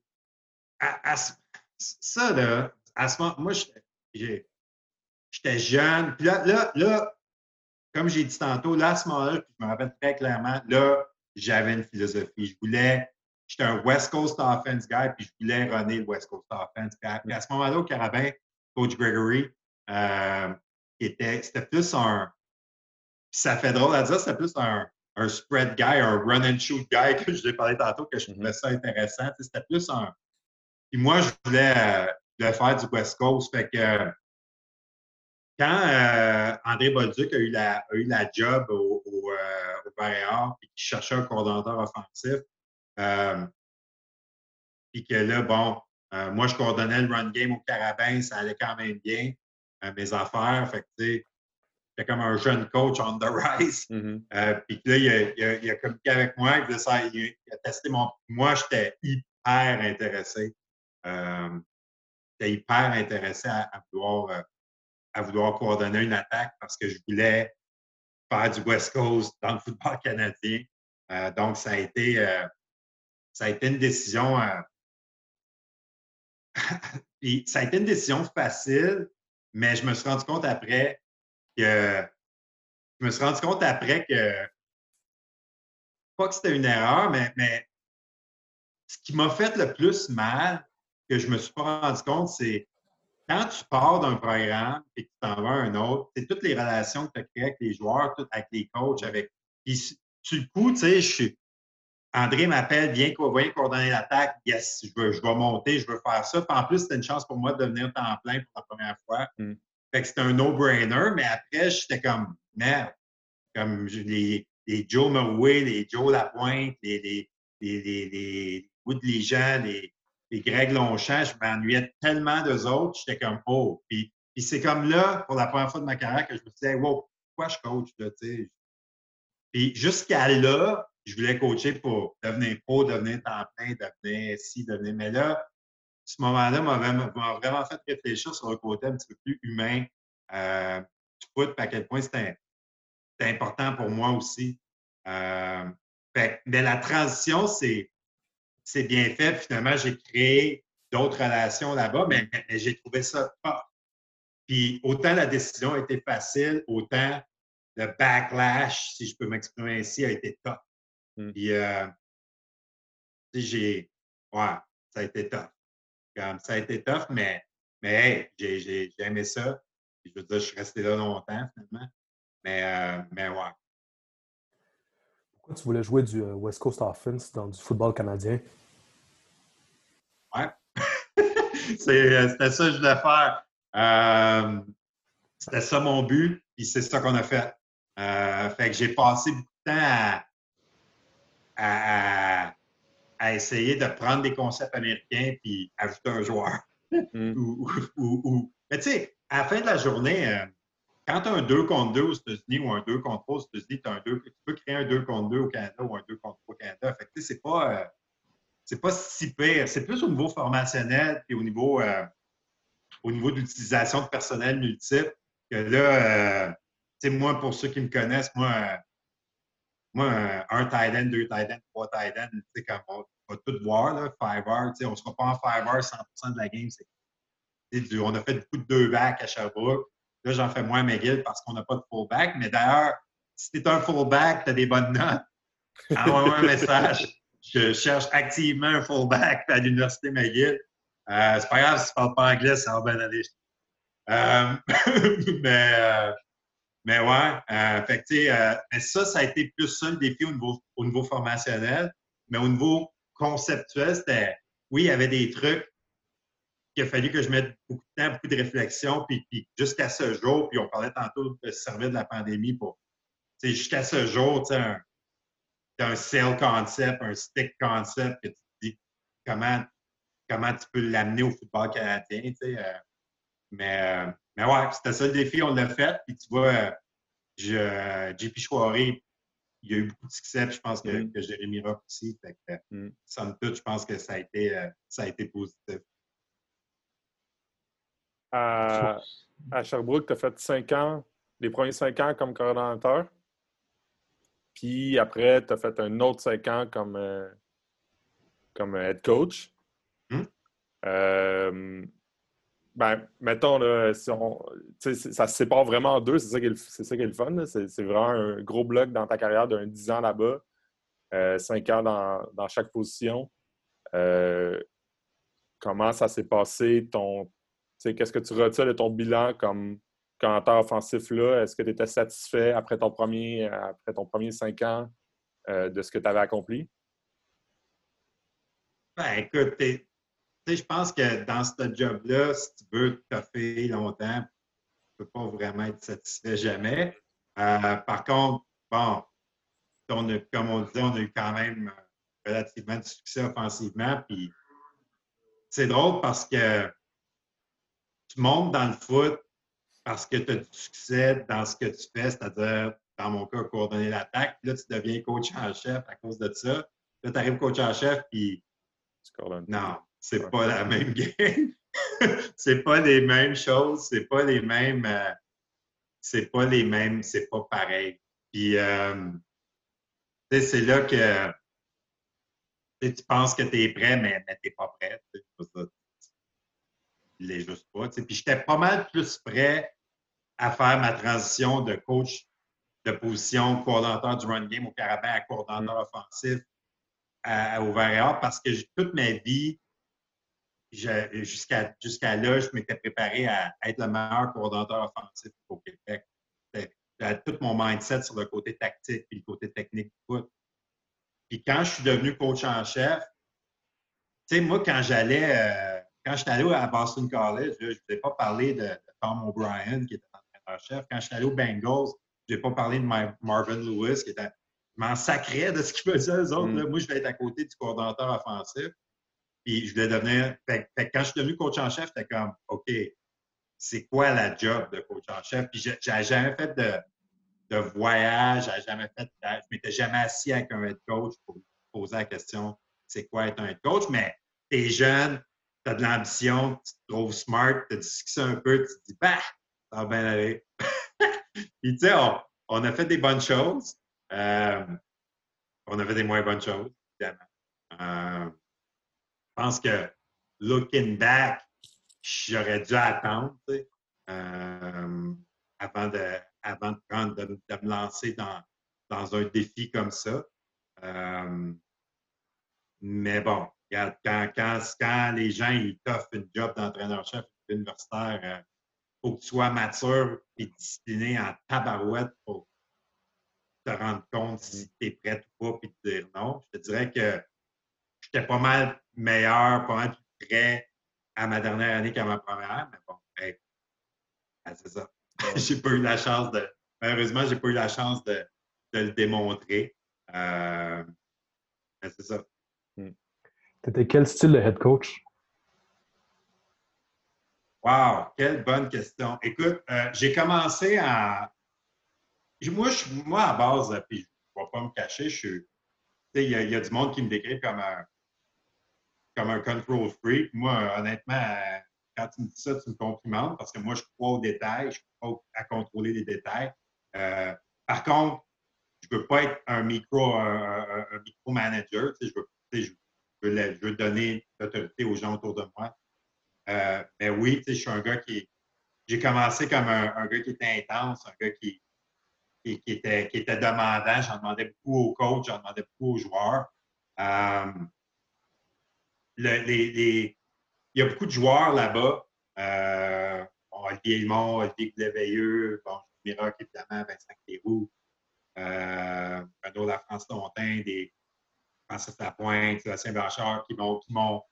ça, là, à ce moment, moi, j'étais jeune. Puis là, là, là comme j'ai dit tantôt, là, à ce moment-là, je me rappelle très clairement, là, j'avais une philosophie. Je voulais, j'étais un West Coast offense guy, puis je voulais runner le West Coast offense. Puis à, ce moment-là, au Carabin, Coach Gregory, euh, était, c'était plus un, ça fait drôle à dire, c'était plus un, un spread guy, un run and shoot guy que je l'ai parlé tantôt, que je mm-hmm. trouvais ça intéressant. C'était plus un. Puis moi, je voulais, euh, le faire du West Coast. Fait que quand euh, André Bolduc a eu la, a eu la job au, au, euh, au et qu'il cherchait un coordonnateur offensif, euh, puis que là, bon, euh, moi, je coordonnais le run game au Carabin, ça allait quand même bien, mes affaires. Fait que, tu sais, j'étais comme un jeune coach on the rise. Mm-hmm. puis là, il a, il, a, il a, communiqué avec moi, il, ça, il, a testé mon. Moi, j'étais hyper intéressé. j'étais hyper intéressé à, à vouloir à vouloir coordonner une attaque parce que je voulais faire du West Coast dans le football canadien. Euh, donc, ça a été, euh, ça a été une décision. Euh, ça a été une décision facile, mais je me suis rendu compte après que je me suis rendu compte après que pas que c'était une erreur, mais, mais ce qui m'a fait le plus mal, que je me suis pas rendu compte, c'est quand tu pars d'un programme et que tu t'en vas à un autre, c'est toutes les relations que tu as créées avec les joueurs, avec les coachs, avec. Puis, sur le coup, tu sais, je suis. André m'appelle, viens, viens coordonner l'attaque. Yes, je veux, je vais monter, je veux faire ça. Puis en plus, c'était une chance pour moi de devenir temps plein pour la première fois. Mm. Fait que c'était un no-brainer, mais après, j'étais comme, merde. Comme les, les Joe Murray, les Joe Lapointe, les, les, les, les, les Jean, les, les Greg Longchamp, je m'ennuyais tellement d'eux autres, j'étais comme, oh. Puis, puis c'est comme là, pour la première fois de ma carrière, que je me disais, wow, pourquoi je coach, là, tu sais? Puis jusqu'à là, je voulais coacher pour devenir pro, devenir temps plein, devenir ci, devenir. Mais là, ce moment-là m'a vraiment, fait réfléchir sur le côté un petit peu plus humain euh, du foot, à quel point c'était important pour moi aussi. Euh, mais la transition, c'est bien fait. Finalement, j'ai créé d'autres relations là-bas, mais, j'ai trouvé ça pas. Puis autant la décision a été facile, autant le backlash, si je peux m'exprimer ainsi, a été top. Mmh. Puis, euh, j'ai. Ouais, ça a été tough. Comme, ça a été tough, mais, mais hey, j'ai aimé ça. je veux dire, je suis resté là longtemps, finalement. Mais, euh, mais ouais. Tu voulais jouer du euh, West Coast Offense dans du football canadien? Ouais. C'était ça que je voulais faire. C'était ça mon but, puis c'est ça qu'on a fait. fait que j'ai passé beaucoup de temps à à, essayer de prendre des concepts américains puis ajouter un joueur. Mm. ou, Mais tu sais, à la fin de la journée, euh, quand tu as un 2 contre 2 aux États-Unis ou un 2 contre 3 aux États-Unis, tu peux créer un 2 contre 2 au Canada ou un 2 contre 3 au Canada. Fait que c'est pas, euh, c'est pas si pire. C'est plus au niveau formationnel et au niveau, euh, d'utilisation de personnel multiple que là, tu sais, moi, pour ceux qui me connaissent, moi, moi, un tight end, deux tight ends, trois tight ends, tu sais, on va tout voir, là, five tu sais, on ne sera pas en five hours 100% de la game. C'est, on a fait beaucoup de deux backs à Sherbrooke. Là, j'en fais moins McGill parce qu'on n'a pas de fullback. Mais d'ailleurs, si tu es un fullback, tu as des bonnes notes, envoie-moi un message. Je cherche activement un fullback à l'Université McGill. Euh, c'est pas grave si tu ne parles pas anglais, ça va bien aller. Euh, mais, euh, mais ouais, fait que, mais ça, ça a été plus ça le défi au niveau, au niveau formationnel. Mais au niveau conceptuel, c'était, oui, il y avait des trucs qu'il a fallu que je mette beaucoup de temps, beaucoup de réflexion, puis, puis jusqu'à ce jour, puis on parlait tantôt de servir de la pandémie pour, jusqu'à ce jour, tu sais, un, un sale concept, un stick concept, que tu te dis comment, comment tu peux l'amener au football canadien, tu sais. Euh, mais, euh, mais ouais, c'était ça le défi, on l'a fait. Puis tu vois, je, JP Chouaré, il y a eu beaucoup de succès, puis je pense que, mm. que Jérémy Rock aussi. Fait que, mm. somme toute, je pense que ça a été, euh, ça a été positif. À, à Sherbrooke, tu as fait cinq ans, les premiers cinq ans comme coordonnateur. Puis après, tu as fait un autre cinq ans comme, euh, comme head coach. Mm. Euh, ben, mettons, là, si on, ça se sépare vraiment en deux, c'est ça qui est, ça qui est le fun. C'est vraiment un gros bloc dans ta carrière d'un 10 ans là-bas, euh, 5 ans dans, dans chaque position. Euh, comment ça s'est passé? Ton, qu'est-ce que tu retiens de ton bilan comme commentaire offensif là? Est-ce que tu étais satisfait après ton premier, après ton premier 5 ans euh, de ce que tu avais accompli? Ben, écoute, je pense que dans ce job-là, si tu veux faire longtemps, tu ne peux pas vraiment être satisfait jamais. Euh, par contre, bon, comme on disait, on a eu quand même relativement de succès offensivement. Puis c'est drôle parce que tu montes dans le foot parce que tu as du succès dans ce que tu fais, c'est-à-dire, dans mon cas, coordonner l'attaque. Là, tu deviens coach en chef à cause de ça. Là, tu arrives coach en chef, puis. Non, c'est pas la même game. c'est pas les mêmes choses, c'est pas les mêmes. Euh, c'est pas les mêmes, c'est pas pareil. Puis, euh, c'est là que tu penses que tu es prêt, mais, mais tu n'es pas prêt. L'est juste pas. Puis, j'étais pas mal plus prêt à faire ma transition de coach de position coordonnateur du run game au Carabin à coordonnateur mm. offensif à, à, au parce que toute ma vie, jusqu'à jusqu'à là, je m'étais préparé à être le meilleur coordonnateur offensif au Québec. J'avais tout mon mindset sur le côté tactique et le côté technique du foot. Puis quand je suis devenu coach en chef, tu sais, moi, quand j'allais, euh, quand j'étais allé à Boston College, je ne vais pas parler de, Tom O'Brien, qui était entraîneur-chef. Quand j'étais allé aux Bengals, je ne vais pas parler de Marvin Lewis, qui était. Je m'en sacrais de ce qu'ils faisaient, eux autres. Mm. Moi, je vais être à côté du coordonnateur offensif. Puis je voulais devenir. quand je suis devenu coach en chef, c'était comme OK, c'est quoi la job de coach en chef? Puis j'ai jamais fait de, de voyage, j'ai jamais fait. Je m'étais jamais assis avec un head coach pour poser la question c'est quoi être un head coach, mais tu es jeune, tu as de l'ambition, tu te trouves smart, tu discuté un peu, tu te dis bah, ça va bien aller. Puis tu sais, on, a fait des bonnes choses. Euh, on a fait des moins bonnes choses, évidemment. Euh, je pense que looking back, j'aurais dû attendre euh, avant, de, avant de, me lancer dans, dans, un défi comme ça. Mais bon, quand, quand, quand, les gens ils t'offrent une job d'entraîneur-chef universitaire, il euh, faut que tu sois mature et discipliné en tabarouette pour te rendre compte si tu es prêt ou pas puis te dire non. Je te dirais que j'étais pas mal meilleur, pas mal plus près à ma dernière année qu'à ma première, mais bon, ben, c'est ça. j'ai pas eu la chance de. Malheureusement, j'ai pas eu la chance de, le démontrer. Euh, c'est ça. T'étais quel style de head coach? Wow, quelle bonne question. Écoute, euh, j'ai commencé à. Moi, je, moi, à base, puis je ne vais pas me cacher. Il y, a du monde qui me décrit comme un, comme un control freak. Moi, honnêtement, quand tu me dis ça, tu me complimentes parce que moi, je crois aux détails, je crois à contrôler les détails. Euh, par contre, je ne veux pas être un micro, un, micro-manager. je, veux, je, veux, donner l'autorité aux gens autour de moi. Euh, mais oui, je suis un gars qui. J'ai commencé comme un, gars qui était intense, un gars qui, qui, était, qui était demandant. J'en demandais beaucoup aux coachs, j'en demandais beaucoup aux joueurs. Euh, il y a beaucoup de joueurs là-bas. Euh, Olivier Hilmont, Olivier Gleveilleux, bon, Mirac, évidemment, Vincent Clérou, euh, Renaud France Lontin, des Francis Lapointe, Sébastien Blanchard, qui m'ont, qui m'ont,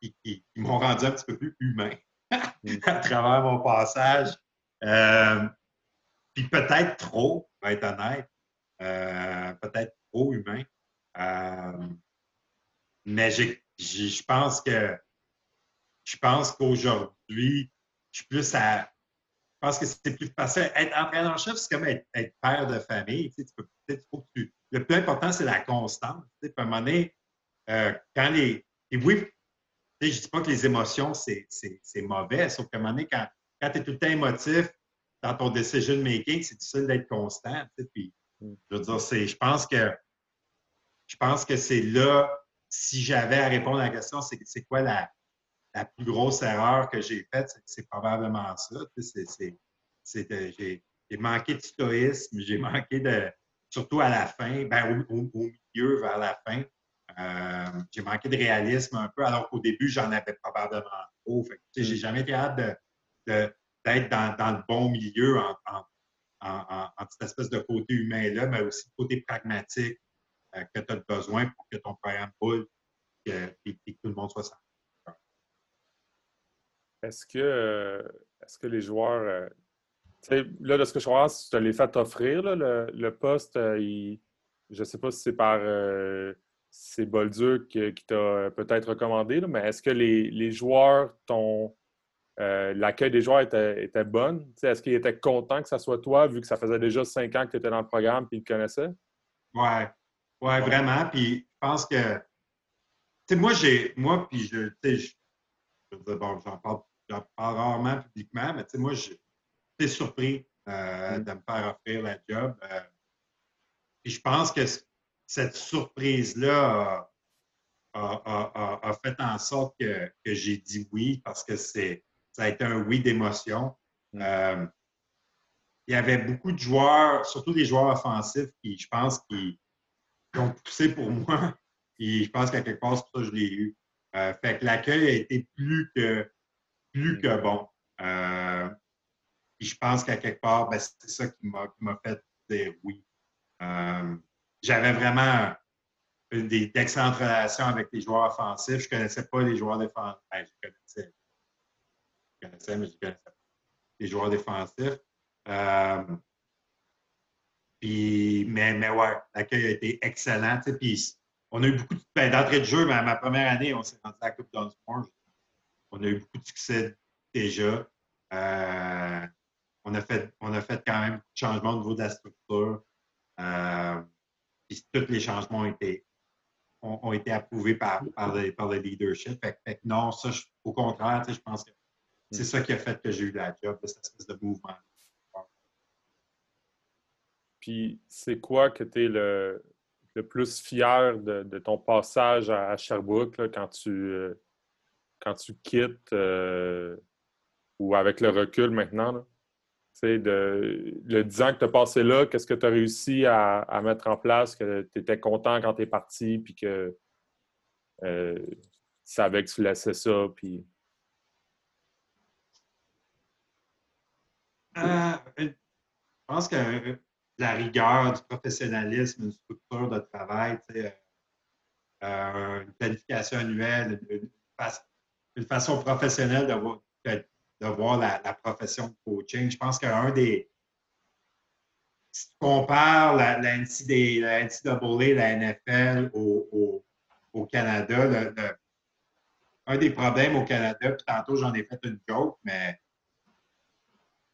qui, m'ont rendu un petit peu plus humain à travers mon passage. Euh, puis peut-être trop, pour être honnête. Euh, peut-être trop humain. Euh, mais j'ai je pense que je pense qu'aujourd'hui, je suis plus à. Je pense que c'est plus facile. Être entraîneur-chef, c'est comme être, père de famille. Tu peux, le plus important, c'est la constance. Tu sais, à un moment donné, euh, quand les. Et oui, je ne dis pas que les émotions, c'est mauvais, sauf qu'à un moment donné, quand, quand tu es tout le temps émotif dans ton decision making, c'est difficile d'être constant. Tu sais, puis, mm. je veux dire, je pense que je pense que c'est là si j'avais à répondre à la question, c'est quoi la, plus grosse erreur que j'ai faite, c'est probablement ça. J'ai manqué de stoïsme, j'ai manqué de, surtout à la fin, ben, au, milieu, vers la fin, euh, j'ai manqué de réalisme un peu, alors qu'au début, j'en avais probablement trop. Je j'ai jamais été hâte d'être dans, le bon milieu en, en, cette espèce de côté humain-là, mais aussi le côté pragmatique, euh, que tu as besoin pour que ton programme boule et que tout le monde soit sain. Est-ce que, euh, est que les joueurs. Euh, là, de ce que je vois, tu te les fait offrir, le, poste, je ne sais pas si c'est par c'est Bolduc qui, t'a peut-être recommandé, mais est-ce que les, joueurs t'ont. L'accueil des joueurs était, était bonne? Est-ce qu'ils étaient contents que ce soit toi, vu que ça faisait déjà cinq ans que tu étais dans le programme et qu'ils te connaissaient? Oui, oui, vraiment. Puis je pense que, moi, j'ai, moi, puis je, tu sais, bon, j'en parle, parle, rarement publiquement, mais moi, j'étais surpris euh, mm. de me faire offrir la job. Euh. puis je pense que cette surprise-là a, fait en sorte que, que j'ai dit oui parce que c'est, ça a été un oui d'émotion. Mm. Euh, il y avait beaucoup de joueurs, surtout des joueurs offensifs, qui, je pense, qui, qui ont poussé pour moi. Et je pense qu'à quelque part, c'est pour ça que je l'ai eu. Fait que l'accueil a été plus que, plus que bon. Euh, je pense qu'à quelque part, ben, c'est ça qui m'a fait dire oui. Euh, j'avais vraiment d'excellentes relations avec les joueurs offensifs. Je ne connaissais pas les joueurs défensifs. Ben, je connaissais. Mais je connaissais pas les joueurs défensifs. Puis, mais, mais ouais, l'accueil a été excellent. Puis, on a eu beaucoup ben, d'entrée de jeu, à ma première année, on s'est rendu à la Coupe Dunsmore. On a eu beaucoup de succès déjà. Euh, on, a fait, on a fait quand même changements au niveau de la structure. Euh, puis tous les changements ont été, ont, été approuvés par, par, par le leadership. Fait, non, ça, au contraire, je pense que c'est ça qui a fait que j'ai eu la job, cette espèce de mouvement. Puis, c'est quoi que tu es le, le, plus fier de, de ton passage à, Sherbrooke quand, tu, euh, quand tu quittes euh, ou avec le recul maintenant? De, le 10 ans que tu as passé là, qu'est-ce que tu as réussi à, mettre en place, que tu étais content quand tu es parti, puis que euh, tu savais que tu laissais ça, puis... Euh, je pense que la rigueur, du professionnalisme, une structure de travail, euh, une planification annuelle, une, façon professionnelle de, de voir la, profession de coaching. Je pense qu'un des. Si tu compares la, la, NCAA, la NFL au, au, Canada, un des problèmes au Canada, puis tantôt j'en ai fait une joke, mais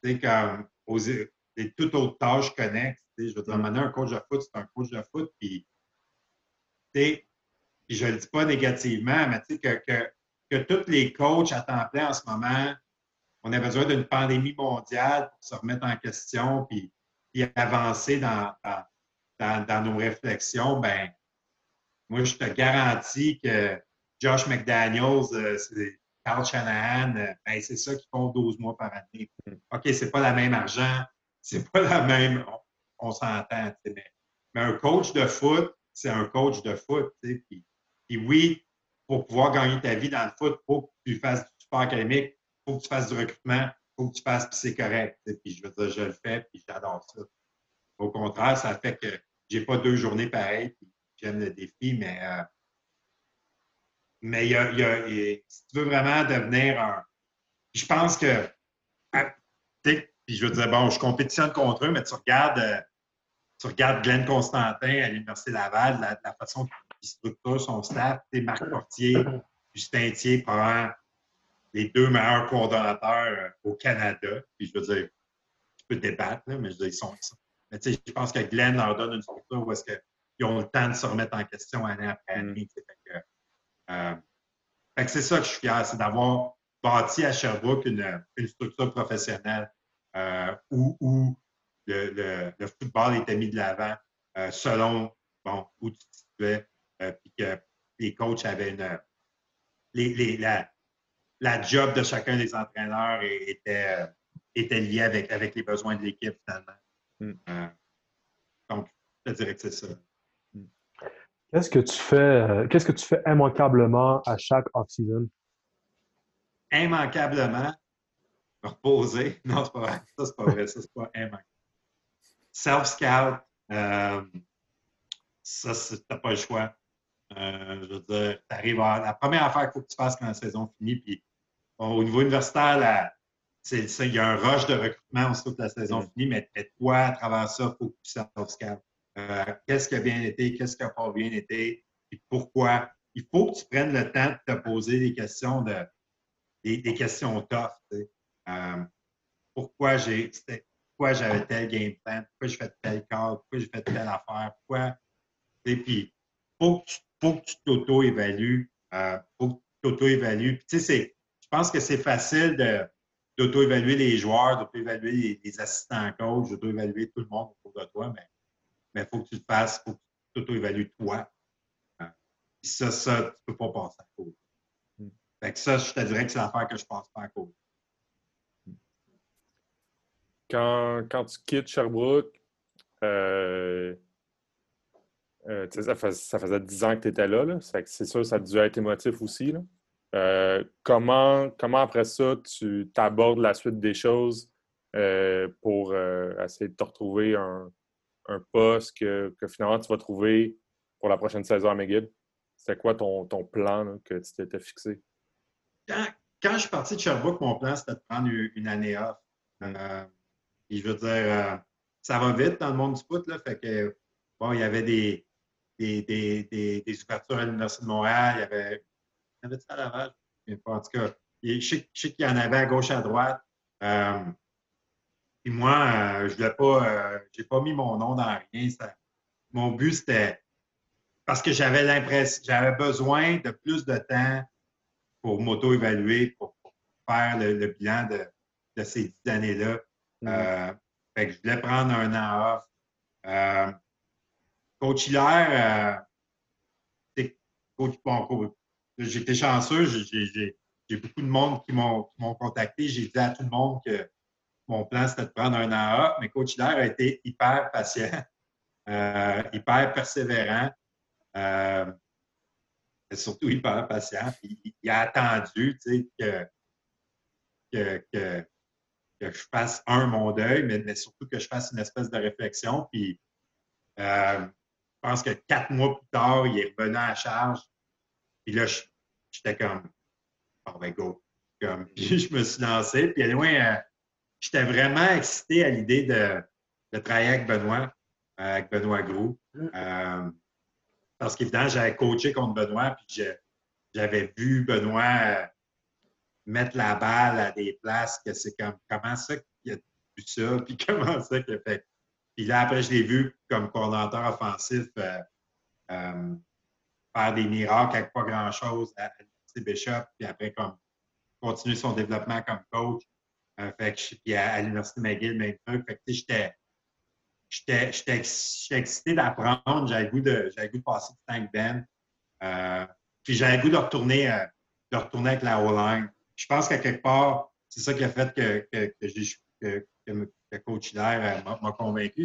c'est comme aux, les toutes autres tâches connexes. Je veux dire, maintenant, un coach de foot, c'est un coach de foot, puis, puis je ne le dis pas négativement, mais tu sais, que, que, que tous les coachs à temps plein en ce moment on a besoin d'une pandémie mondiale pour se remettre en question puis, avancer dans, dans, nos réflexions, ben moi, je te garantis que Josh McDaniels, euh, Carl Shanahan, euh, ben, c'est ça qui font 12 mois par année. OK, c'est pas la même argent, c'est pas la même. On, s'entend, mais, mais, un coach de foot, c'est un coach de foot. Puis, puis oui, pour pouvoir gagner ta vie dans le foot, il faut que tu fasses du sport académique, faut que tu fasses du recrutement, faut que tu fasses, puis c'est correct. Puis je veux dire, je le fais, puis j'adore ça. Au contraire, ça fait que j'ai pas deux journées pareilles, puis j'aime le défi, mais euh, mais y a, si tu veux vraiment devenir un. Je pense que ah, puis je veux dire, bon, je compétitionne contre eux, mais tu regardes, euh, tu regardes Glenn Constantin à l'Université Laval, la, la façon qu'il structure son staff, Marc Portier, Justin Thier, probablement les deux meilleurs coordonnateurs euh, au Canada. Puis je veux dire, tu peux débattre, mais je veux dire, ils sont. Mais tu sais, je pense que Glenn leur donne une structure où est-ce qu'ils ont le temps de se remettre en question année après mm. année. Euh, fait que, c'est ça que je suis fier, c'est d'avoir bâti à Sherbrooke une, une structure professionnelle euh, où, où le, le, football était mis de l'avant selon bon, où tu te situais, puis que les coachs avaient une. Les, les, la, la job de chacun des entraîneurs était, euh, était liée avec, avec les besoins de l'équipe, finalement. Hmm. Euh, donc, je dirais que c'est ça. Hmm. Qu'est-ce que tu fais, euh, qu'est-ce que tu fais immanquablement à chaque off-season? Immanquablement, me reposer. Non, c'est pas vrai. Ça, c'est pas vrai. Ça, c'est pas immanquable. Self-scout, ça, t'as pas le choix. je veux dire, t'arrives à... La première affaire qu'il faut que tu fasses quand la saison finit, puis au niveau universitaire, il y a un rush de recrutement aussitôt que la saison mm. finit, mais, toi, à travers ça, il faut que tu saches euh, qu'est-ce qui a bien été, qu'est-ce qui n'a pas bien été, et pourquoi? Il faut que tu prennes le temps de te poser des questions de des, questions tough. Euh, pourquoi j'ai pourquoi j'avais tel game plan, pourquoi j'ai fait tel cas, pourquoi j'ai fait telle affaire, pourquoi? Et puis, il faut que tu t'auto-évalues. Euh, faut que tu t'auto-évalues. Tu sais, c'est je pense que c'est facile d'auto-évaluer les joueurs, d'auto-évaluer les, assistants coach, d'auto-évaluer tout le monde autour de toi, mais il faut que tu le fasses, il faut que tu t'auto-évalues toi. Hein? ça, ça, tu ne peux pas passer à cause. Hmm. Fait que ça, je te dirais que c'est l'affaire que je ne passe pas à cause. Quand, quand tu quittes Sherbrooke, euh, euh, ça, ça, faisait 10 ans que tu étais là, là. c'est sûr ça a dû être émotif aussi. Là. Euh, comment, comment après ça, tu abordes la suite des choses euh, pour euh, essayer de te retrouver un, poste que, finalement tu vas trouver pour la prochaine saison à McGill? C'était quoi ton, ton plan que tu t'étais fixé? Quand, je suis parti de Sherbrooke, mon plan, c'était de prendre une, année off. Euh, je veux dire, ça va vite dans le monde du foot, là, fait que, bon, il y avait des, des, des, des, ouvertures à l'Université de Montréal, il y avait, il y avait ça à Laval? En tout cas, je sais, qu'il y en avait à gauche, à droite. Euh, puis moi, je n'ai pas, j'ai pas mis mon nom dans rien. mon but, c'était parce que j'avais l'impression, j'avais besoin de plus de temps pour m'auto-évaluer, pour, faire le, bilan de, ces dix années-là. Mm. Euh, fait que je voulais prendre un an off. Euh, coach Hilaire, euh, coach, bon, j'étais chanceux, j'ai beaucoup de monde qui m'ont contacté. J'ai dit à tout le monde que mon plan, c'était de prendre un off, mais coach Hilaire a été hyper patient, hyper persévérant. Euh, surtout hyper patient. il a attendu que, que, que, je fasse un, mon deuil, mais, surtout que je fasse une espèce de réflexion. Puis euh, je pense que quatre mois plus tard, il est revenu à charge. Puis là, j'étais comme, oh ben go. Comme, puis je me suis lancé. Puis loin, euh, j'étais vraiment excité à l'idée de, de, travailler avec Benoît, avec Benoît Gros. Mm. Euh, parce qu'évidemment, j'avais coaché contre Benoît, puis j'avais vu Benoît euh, mettre la balle à des places que c'est comme comment ça qu'il a vu ça, puis comment ça qu'il a fait. Puis là, après, je l'ai vu comme coordinateur offensif euh, euh, des miracles avec pas grand-chose à l'Université Bishop, puis après, comme continuer son développement comme coach. que, puis à, l'Université McGill, même truc. Fait que, j'étais j'étais excité d'apprendre. J'avais goût de, passer du tank ben. Euh, puis j'avais goût de retourner, euh, de retourner avec la O-line. Je pense qu'à quelque part, c'est ça qui a fait que, que, coach Hilaire euh, m'a convaincu.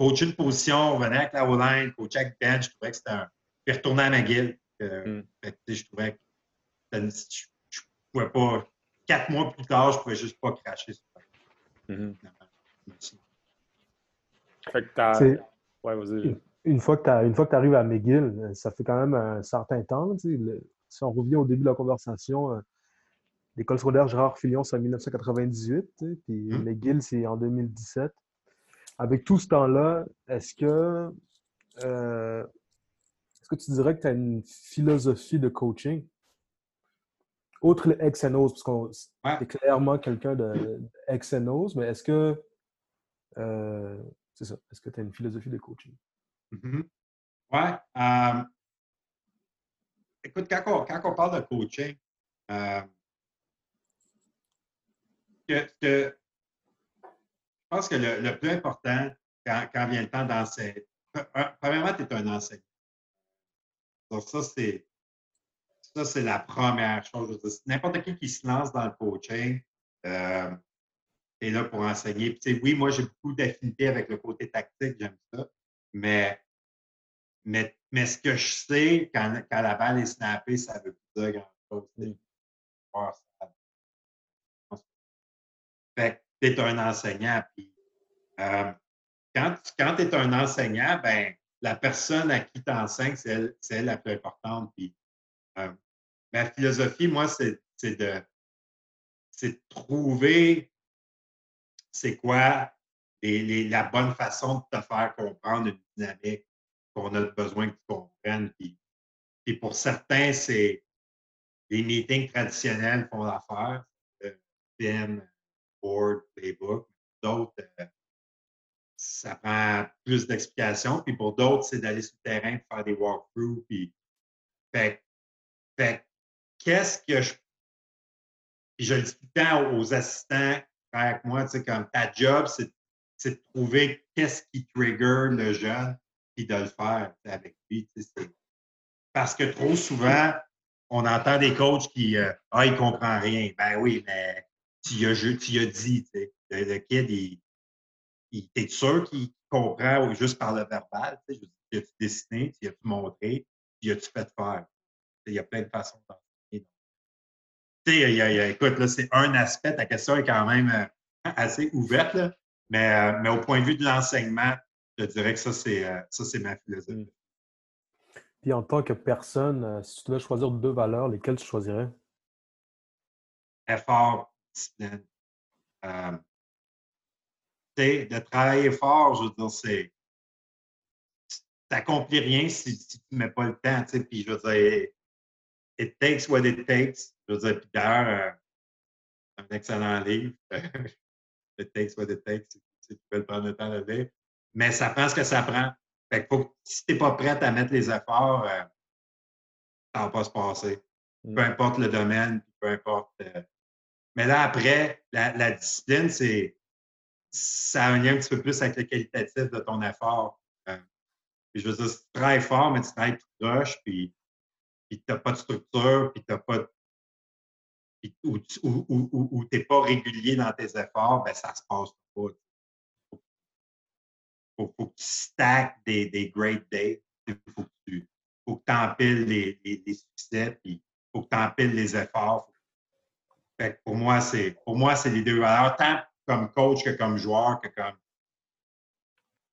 Coacher une position, revenir avec la O-line, coacher avec Ben. Je trouvais que c'était un. Puis retourner à McGill. Mm. Je trouvais que je ne pouvais pas. Quatre mois plus tard, je ne pouvais juste pas cracher sur mm une, fois que tu arrives à McGill, ça fait quand même un certain temps. si on revient au début de la conversation, euh, l'école secondaire Gérard Filion, c'est en 1998, puis hum. McGill, c'est en 2017. Avec tout ce temps-là, est-ce que, euh, est-ce que tu dirais que tu as une philosophie de coaching? Outre les X and parce qu'on est clairement quelqu'un de, X and mais est-ce que c'est ça. Est-ce que tu as une philosophie de coaching? Mm-hmm. Oui. Euh, écoute, quand on, parle de coaching, euh, je pense que le, plus important quand, vient le temps d'enseigner, premièrement, tu es un enseignant. Donc, ça, c'est ça, c'est la première chose. N'importe qui qui se lance dans le coaching, euh, est là pour enseigner. oui, moi, j'ai beaucoup d'affinité avec le côté tactique, j'aime ça. Mais, mais, mais, ce que je sais, quand, quand la balle est snappée, ça veut plus dire grand-chose. Tu es un enseignant. Puis, euh, quand, quand tu es un enseignant, ben, la personne à qui tu enseignes, c'est elle, la plus importante. Puis, euh, ma philosophie, moi, c'est de, trouver c'est quoi la bonne façon de te faire comprendre une dynamique qu'on a besoin que tu comprennes. Puis, pour certains, c'est les meetings traditionnels font l'affaire, euh, board, playbook. D'autres, euh, ça prend plus d'explications. Puis pour d'autres, c'est d'aller sur le terrain, faire des walkthroughs. Puis, fait, qu'est-ce que je. Puis je le dis tout le temps aux assistants avec moi, tu sais, comme ta job, c'est de trouver qu'est-ce qui trigger le jeune, puis de le faire avec lui. Parce que trop souvent, on entend des coachs qui euh, Ah, il comprend rien. Ben oui, mais tu y as, tu as dit, le, kid, il, il t'es sûr qu'il comprend juste par le verbal? Tu as-tu dessiné, tu as-tu montré, tu as-tu fait faire? Il y a plein de façons d'enseigner écoute, là, c'est un aspect, ta question est quand même euh, assez ouverte, mais, euh, mais au point de vue de l'enseignement, je dirais que ça, c'est euh, ma philosophie. Mmh. Puis en tant que personne, si tu devais choisir deux valeurs, lesquelles tu choisirais? Effort, discipline. Euh, de travailler fort, je veux dire, c'est. Tu n'accomplis rien si, tu ne mets pas le temps, tu sais. Puis je veux dire, it takes what it takes. Je veux dire, puis d'ailleurs, un excellent livre. it takes what it takes, si tu peux prendre le temps de lire. Mais ça prend ce que ça prend. Fait que faut, si tu n'es pas prêt à mettre les efforts, euh, ça ne va pas se passer. Peu mm. importe le domaine, peu importe. Euh. Mais là, après, la, discipline, c'est ça a un lien un petit peu plus avec le qualitatif de ton effort. Euh. je veux dire, si tu fort, mais tu travailles tout rush, puis, puis tu n'as pas de structure, puis tu n'as pas de ou, tu n'es pas régulier dans tes efforts, ben ça se passe pas. Il faut, que tu stacks des, des great days. Il faut que tu empiles les, les, les, succès, puis il faut que tu empiles les efforts. Fait pour moi, c'est pour moi, c'est les deux valeurs, tant comme coach que comme joueur, que comme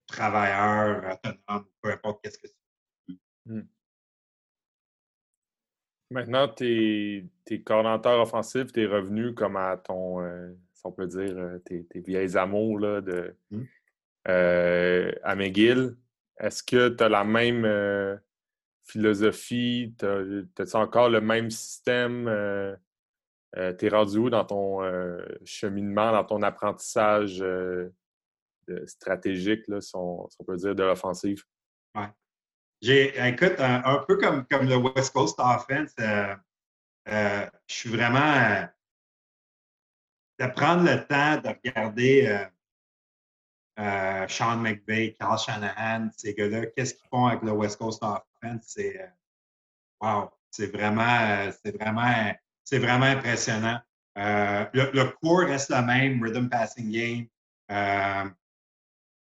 travailleur, autonome, peu importe qu'est-ce que c'est. Hmm. Maintenant, tes, tes coordonnateurs offensifs, tes revenus comme à ton, euh, si on peut dire, euh, tes, tes vieilles amours là, de, mmh. euh, à McGill, est-ce que tu as la même philosophie? As-tu encore le même système? T'es rendu où dans ton cheminement, dans ton apprentissage stratégique, là, si, on, peut dire, de l'offensive? Ouais. J'ai, écoute, un, peu comme, comme le West Coast Offense, euh, euh, je suis vraiment euh, de prendre le temps de regarder Sean McVay, Carl Shanahan, ces gars-là, qu'est-ce qu'ils font avec le West Coast Offense, c'est wow, c'est vraiment, c'est vraiment, c'est vraiment impressionnant. le, le, cours reste le même, rhythm passing game,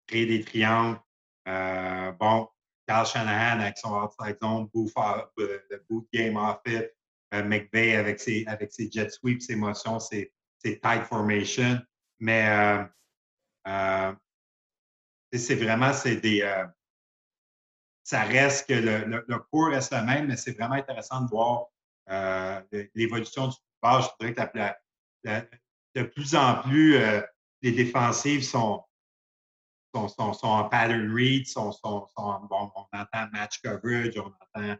créer des triangles. bon, Carl Shanahan avec son outside zone, euh, le boot game off it, euh, McVeigh avec ses, avec ses jet sweeps, ses motions, ses, tight formation. Mais euh, c'est vraiment, c'est des. ça reste que le, le, cours reste le même, mais c'est vraiment intéressant de voir l'évolution du football. Je voudrais que de plus en plus, les défensives sont, sont, sont, en pattern read, sont, sont, on entend match coverage, on entend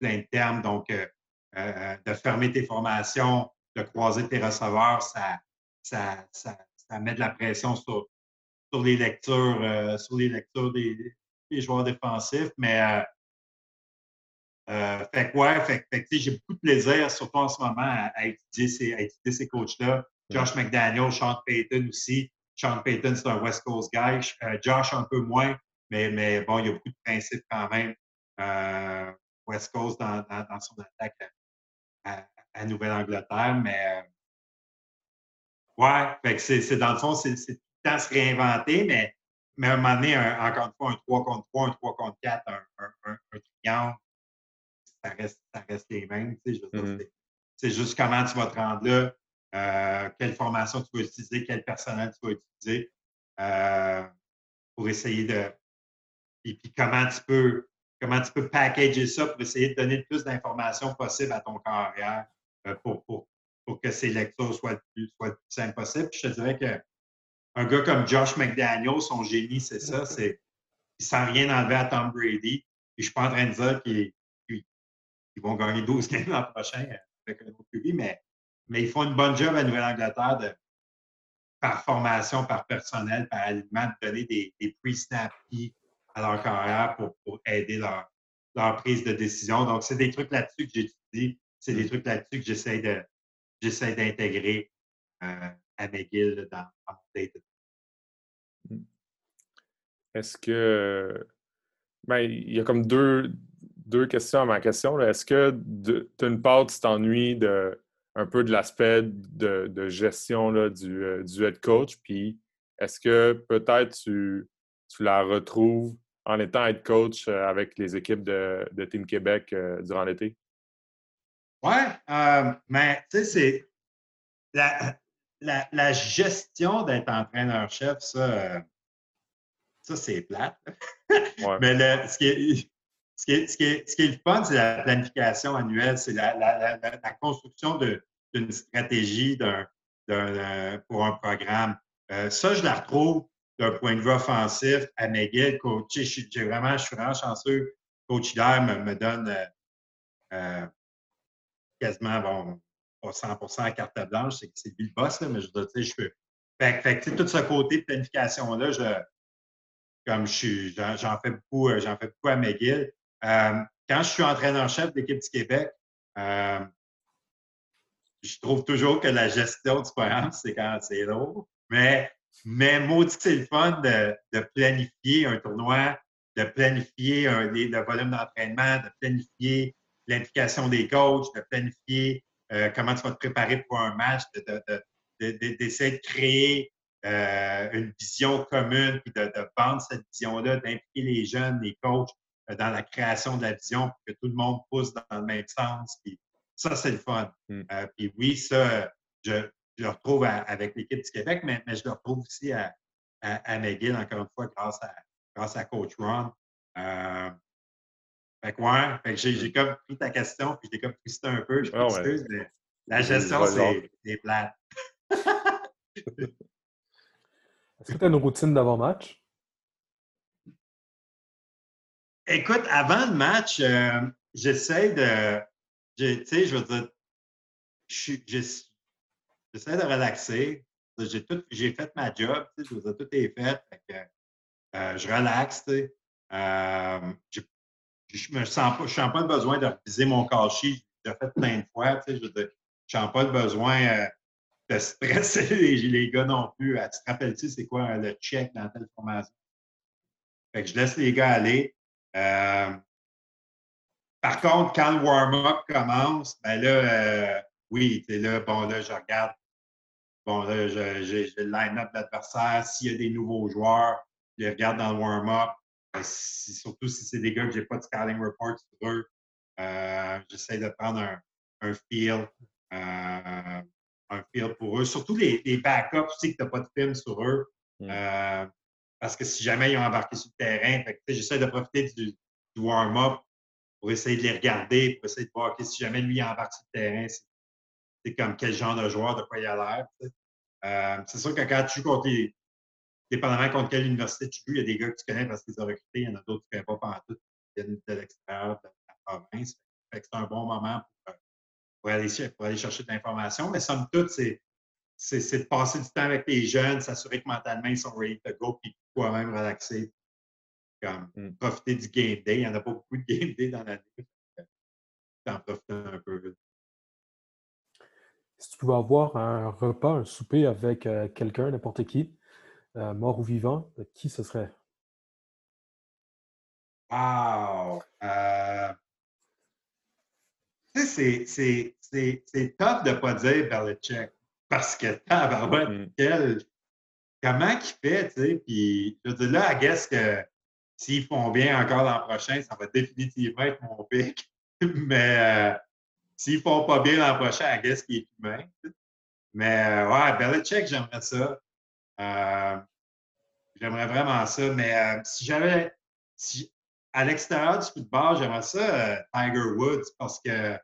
plein de termes. Donc, euh, euh, de fermer tes formations, de croiser tes receveurs, ça, ça, ça, ça met de la pression sur, sur les lectures, euh, sur les lectures des, des, joueurs défensifs. Mais fait quoi fait, fait j'ai beaucoup de plaisir, surtout en ce moment, à, étudier ces, à étudier ces coachs-là. Josh McDaniel, Sean Payton aussi. Sean Payton, c'est un West Coast guy. Euh, Josh, un peu moins, mais, mais bon, il y a beaucoup de principes quand même. Euh, West Coast dans, dans, son attaque à, Nouvelle-Angleterre, mais euh, ouais, c'est dans le fond, c'est tout le temps se réinventer, mais, mais à un moment donné, encore une fois, un 3 contre 3, un 3 contre 4, un, un, un, triangle, ça reste, ça reste les mêmes. Tu sais, mm-hmm. C'est juste comment tu vas te rendre là. Euh, quelle formation tu vas utiliser, quel personnel tu vas utiliser euh, pour essayer de. Et puis comment tu peux comment tu peux packager ça pour essayer de donner le plus d'informations possible à ton carrière euh, pour, pour, pour, que ces lectures soient le plus, soient le plus simple possible. je te dirais qu'un gars comme Josh McDaniel, son génie, c'est ça, c'est il sent rien enlever à Tom Brady. Et je suis pas en train de dire qu'ils vont gagner 12 games l'an prochain avec un autre QB, mais mais ils font une bonne job à Nouvelle-Angleterre par formation, par personnel, par aliment, de donner des, des pre-snap à leur carrière pour, pour aider leur, leur, prise de décision. Donc, c'est des trucs là-dessus que j'étudie. C'est des trucs là-dessus que j'essaie de j'essaie d'intégrer euh, à McGill dans, data. Mmh. Est-ce que ben, il y a comme deux, deux questions à ma question. Est-ce que tu as une part, tu t'ennuies de un peu de l'aspect de, gestion là, du, euh, du, head coach? Puis est-ce que peut-être tu, tu, la retrouves en étant head coach euh, avec les équipes de, de Team Québec euh, durant l'été? Oui, mais tu sais, c'est la, la, gestion d'être entraîneur-chef, ça, ça, c'est plate. Mais le, ce, qui est, ce, qui est, le fun, c'est la planification annuelle, c'est la, construction d'une stratégie euh, pour un programme. Euh, ça, je la retrouve d'un point de vue offensif à McGill. Coach, j'ai vraiment, je suis vraiment chanceux. Coach Hilaire me, donne euh, quasiment, bon, pas 100 à carte blanche, c'est lui le boss, là, mais je veux dire, je peux. Fait, tout ce côté de planification-là, je, comme j'en fais beaucoup, fais beaucoup à McGill. Quand je suis entraîneur-chef de l'équipe du Québec, je trouve toujours que la gestion du programme, c'est quand c'est lourd. Mais, mais maudit, c'est le fun de, de, planifier un tournoi, de planifier un, le volume d'entraînement, de planifier l'implication des coachs, de planifier euh, comment tu vas te préparer pour un match, d'essayer de, de, créer euh, une vision commune, puis de, vendre cette vision-là, d'impliquer les jeunes, les coachs euh, dans la création de la vision pour que tout le monde pousse dans le même sens. Puis ça, c'est le fun. Mm. Euh, puis oui, ça, je, le retrouve avec l'équipe du Québec, mais, je le retrouve aussi à, à, McGill, encore une fois, grâce à, grâce à Coach Ron. Euh, fait que ouais, fait que j'ai comme pris ta question, puis j'ai comme ça un peu. Je ah mais la gestion, c'est plate. Est-ce que tu as une routine d'avant-match? Écoute, avant le match, euh, j'essaie de tu sais, je veux dire, j'essaie de relaxer. J'ai, tout, j'ai fait ma job, tu sais, je veux dire, tout est fait. euh, je relaxe. Euh, je ne sens pas, je pas le besoin de reviser mon cachis. J'ai fait plein de fois, tu sais, je je sens pas le besoin de stresser les, les, gars non plus. tu te rappelles-tu c'est quoi le check dans telle formation? Fait que je laisse les gars aller. Euh, par contre, quand le warm-up commence, ben là, euh, oui, tu là, bon, là, je regarde. Bon, là, j'ai le line-up de l'adversaire. S'il y a des nouveaux joueurs, je les regarde dans le warm-up. Ben, surtout si c'est des gars que je n'ai pas de scouting report sur eux. Euh, J'essaie de prendre un, un feel. Euh, un feel pour eux. Surtout les, les backups, tu sais que tu n'as pas de film sur eux. Mm. Euh, parce que si jamais ils ont embarqué sur le terrain, j'essaie de profiter du, warm-up pour essayer de les regarder, pour essayer de voir si jamais lui embarque sur le terrain, c'est comme quel genre de joueur, de quoi il a l'air. Euh, c'est sûr que quand tu joues les, dépendamment contre quelle université tu joues, il y a des gars que tu connais parce qu'ils ont recruté, il y en a d'autres que tu ne connais pas pendant tout, qui viennent de l'extérieur de la province. c'est un bon moment pour, pour, aller, pour aller chercher de l'information. Mais somme toute, c'est c'est de passer du temps avec les jeunes, s'assurer que mentalement, ils sont ready to go, puis toi-même relaxer comme mmh. profiter du game day. Il n'y en a pas beaucoup de game day dans l'année. T'en profites un peu. Si tu pouvais avoir un repas, un souper avec euh, quelqu'un, n'importe qui, euh, mort ou vivant, euh, qui ce serait? Wow! tu sais, c'est top de ne pas dire Belichick parce que tabarouette, mmh. quel... comment il fait, tu sais? Puis, je veux dire, là, I guess que S'ils font bien encore l'an prochain, ça va définitivement être mon pic. Mais euh, s'ils font pas bien l'an prochain, I guess qu'il est humain. Mais euh, ouais, Belichick, j'aimerais ça. Euh, j'aimerais vraiment ça. Mais si j'avais. Si, à l'extérieur du football, j'aimerais ça Tiger Woods parce que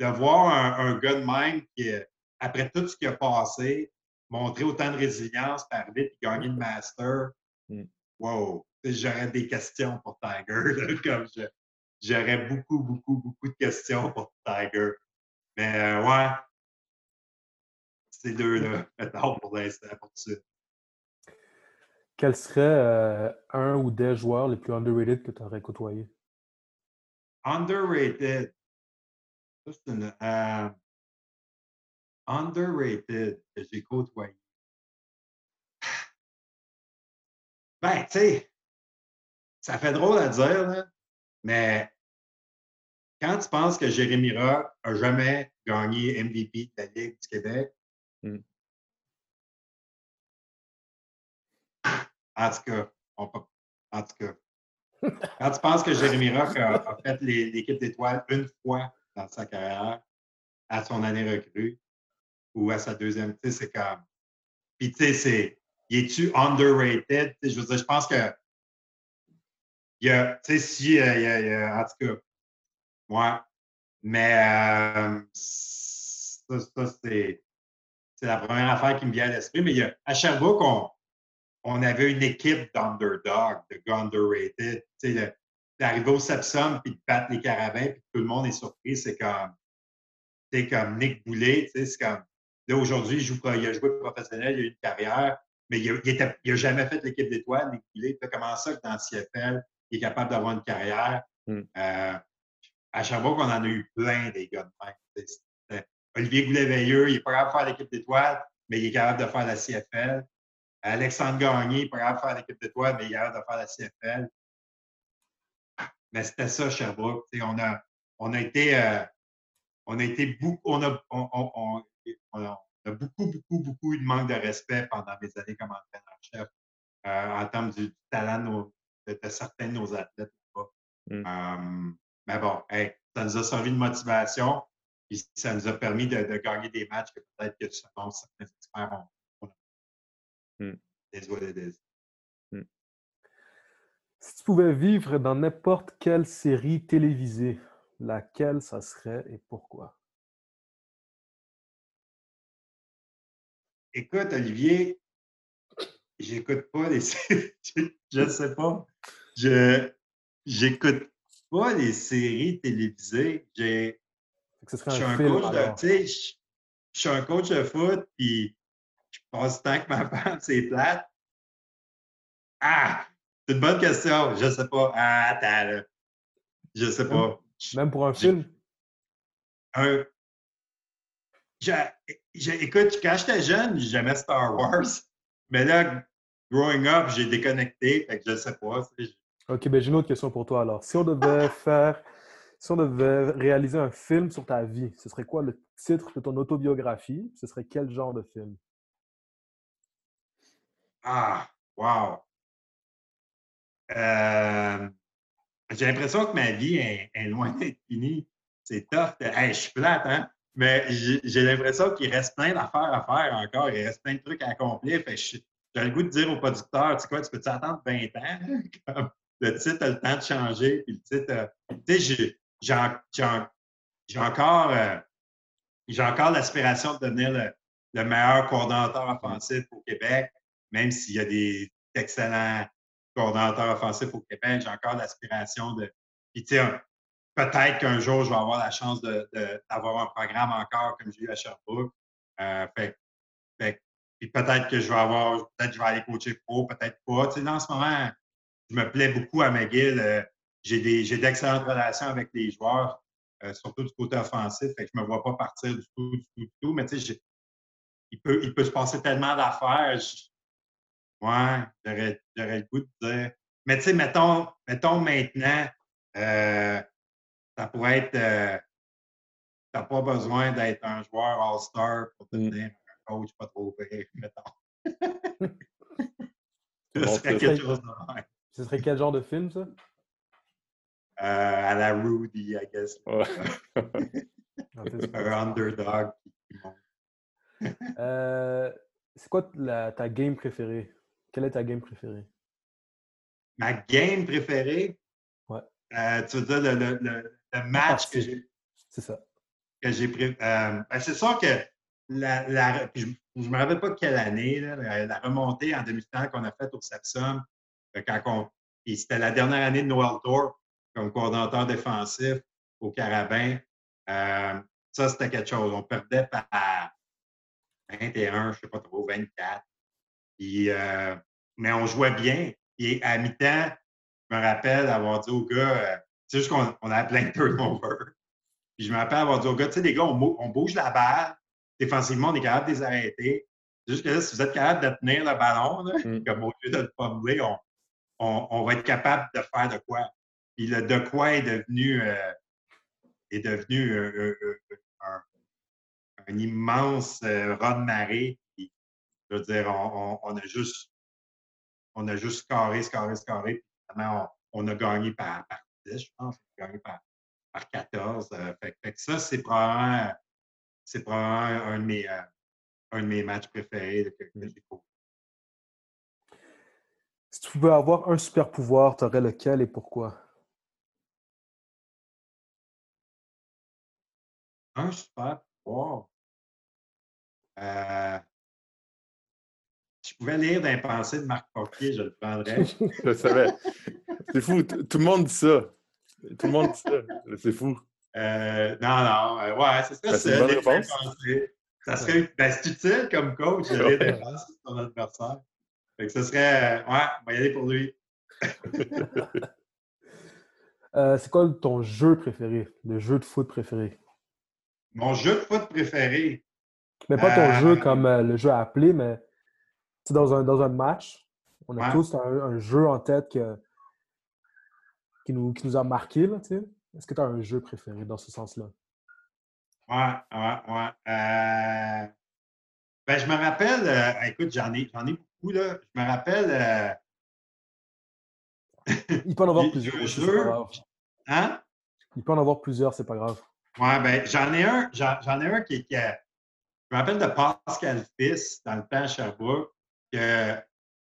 de voir un, un gars de même qui, après tout ce qui a passé, montrer autant de résilience, arriver et gagner le Master, mm. wow! j'aurais des questions pour Tiger. comme j'aurais beaucoup, beaucoup, beaucoup de questions pour Tiger. Mais euh, ouais, ces deux-là, mettons pour l'instant, pour ça. Quel serait euh, un ou des joueurs les plus underrated que tu aurais côtoyé? Underrated. c'est une. Euh, underrated que j'ai côtoyé. Ben, tu sais, ça fait drôle à dire, mais quand tu penses que Jérémy Rock n'a jamais gagné MVP de la Ligue du Québec, mmh. en tout cas, en tout cas, quand tu penses que Jérémy Rock a, fait l'équipe d'étoiles une fois dans sa carrière, à son année recrue, ou à sa deuxième, tu sais, c'est comme. Puis, tu sais, c'est il est-tu underrated? je veux dire, je pense que y a, tu sais, si, il y a, en tout cas, ouais. Mais euh, ça, ça c'est, la première affaire qui me vient à l'esprit. Mais y a, à Sherbrooke, on, on avait une équipe d'underdog, de gars underrated. Tu sais, d'arriver au Sepsum puis de battre les carabins, puis tout le monde est surpris, c'est comme, c'est comme Nick Boulet, tu sais, c'est comme, là, aujourd'hui, il, joue, il a joué professionnel, il a eu une carrière, mais il n'a jamais fait l'équipe d'étoiles, Nick Boulet. Comment ça que dans le CFL, il est capable d'avoir une carrière? Hmm. Euh, à Sherbrooke, on en a eu plein des gars de même. Olivier Goulet-Veilleux, il n'est pas capable de faire l'équipe d'étoiles, mais il est capable de faire la CFL. Alexandre Gagné, il n'est pas capable de faire l'équipe d'étoiles, mais il est capable de faire la CFL. Mais c'était ça, Sherbrooke. on, a, on a été, euh, on a été beaucoup, on a, on, on, on, a beaucoup, beaucoup, beaucoup eu de manque de respect pendant mes années comme entraîneur-chef euh, en termes du, talent de, certains de nos athlètes. Mmh. Euh, mais bon, ça nous a servi de motivation et ça nous a permis de, gagner des matchs que peut-être que certains experts ont. Mmh. Mmh. Si tu pouvais vivre dans n'importe quelle série télévisée, laquelle ça serait et pourquoi? Écoute, Olivier, j'écoute pas les séries. je ne sais pas. Je j'écoute pas les séries télévisées. J'ai. je suis un, coach de. Je, je suis un coach de foot, puis je passe tant que ma femme, c'est plate. Ah! C'est une bonne question. Je ne sais pas. Ah, attends, là. Je ne sais pas. Même pour un film? Un. Écoute, quand j'étais jeune, j'aimais Star Wars. Mais là, growing up, j'ai déconnecté. Fait que je ne sais pas. OK, ben j'ai une autre question pour toi alors. Si on devait faire, si on devait réaliser un film sur ta vie, ce serait quoi le titre de ton autobiographie? Ce serait quel genre de film? Ah, wow! Euh, j'ai l'impression que ma vie est, loin d'être finie. C'est tough. je suis plate, hein? Mais j'ai l'impression qu'il reste plein d'affaires à faire encore. Il reste plein de trucs à accomplir. j'ai le goût de dire aux producteurs, tu sais quoi, tu peux t'attendre 20 ans? le titre a le temps de changer. Puis le titre, tu sais, j'ai encore, euh, encore l'aspiration de devenir le, meilleur coordonnateur offensif au Québec, même s'il y a des excellents coordonnateurs offensifs au Québec, j'ai encore l'aspiration de. Tu sais, peut-être qu'un jour, je vais avoir la chance d'avoir un programme encore comme j'ai eu à Sherbrooke. Euh, puis peut-être que je vais avoir, peut-être je vais aller coacher pro, peut-être pas. Tu sais, en ce moment, je me plais beaucoup à McGill. Euh, j'ai d'excellentes relations avec les joueurs, euh, surtout du côté offensif. Fait que je ne me vois pas partir du tout, du tout, du tout. Mais tu sais, il peut, il peut se passer tellement d'affaires. Ouais, j'aurais le goût de dire. Mais tu sais, mettons, mettons maintenant, ça pourrait être. Euh, tu n'as pas besoin d'être un joueur All-Star pour mmh. devenir un coach pas trop vrai, mettons. ce serait quelque chose de même. Ce serait quel genre de film, ça? Euh, à la Rudy, I guess. un underdog euh, c'est quoi ta game préférée? Quelle est ta game préférée? Ma game préférée? Ouais. Euh, tu veux dire le, le, le, match que j'ai. C'est ça. Que j'ai pris. Euh, ben, c'est sûr que la, la je ne me rappelle pas quelle année, là, la, remontée en demi-finale qu'on a faite au Sapsum, quand c'était la dernière année de Noël Tour comme coordonnateur défensif au Carabin. Euh, ça, c'était quelque chose. On perdait par 21, je ne sais pas trop, 24. Euh, mais on jouait bien. Et à mi-temps, je me rappelle avoir dit aux gars, euh, c'est juste qu'on on a plein de turnovers. Puis je me rappelle avoir dit aux gars, tu sais, les gars, on, bouge la balle. Défensivement, on est capable de les arrêter. C'est juste que là, si vous êtes capable de tenir le ballon, mm. comme au lieu de le pommer, on, on, va être capable de faire de quoi. Puis le de quoi est devenu, euh, est devenu euh, euh, un, immense de marée. je veux dire, on, a juste on a juste scarré, scarré, scarré. Puis finalement, on, a gagné par, par 10, je pense. A gagné par, par 14. Fait, que ça, c'est probablement, c'est probablement un, de mes, un de mes matchs préférés que, que j'ai Si tu pouvais avoir un super pouvoir, tu aurais lequel et pourquoi? Un super pouvoir? Euh, si je pouvais lire dans les pensées de Marc Porquier, je le prendrais. je savais. C'est fou. Tout le monde dit ça. Tout le monde dit ça. C'est fou. Euh, non, non. Euh, ouais, c'est ça. Ben, c'est une bonne réponse. Ça serait ben, utile comme coach de lire des de ton adversaire. Fait que ce serait. ouais, on va y aller pour lui. c'est quoi ton jeu préféré? Le jeu de foot préféré? Mon jeu de foot préféré. Mais pas ton jeu comme le jeu à appeler, mais dans un, dans un match, on a tous un, jeu en tête qui, nous, qui nous a marqué. Est-ce que tu as un jeu préféré dans ce sens-là? Ouais, ouais, ouais. Euh, ben, je me rappelle, euh, écoute, j'en ai, ai beaucoup, là. Je me rappelle. Euh, Il peut en avoir plusieurs. Jeux... Hein? Il peut en avoir plusieurs, c'est pas grave. Ouais, ben, j'en ai un, j'en ai un qui, qui Je me rappelle de Pascal Fils dans le temps à Sherbrooke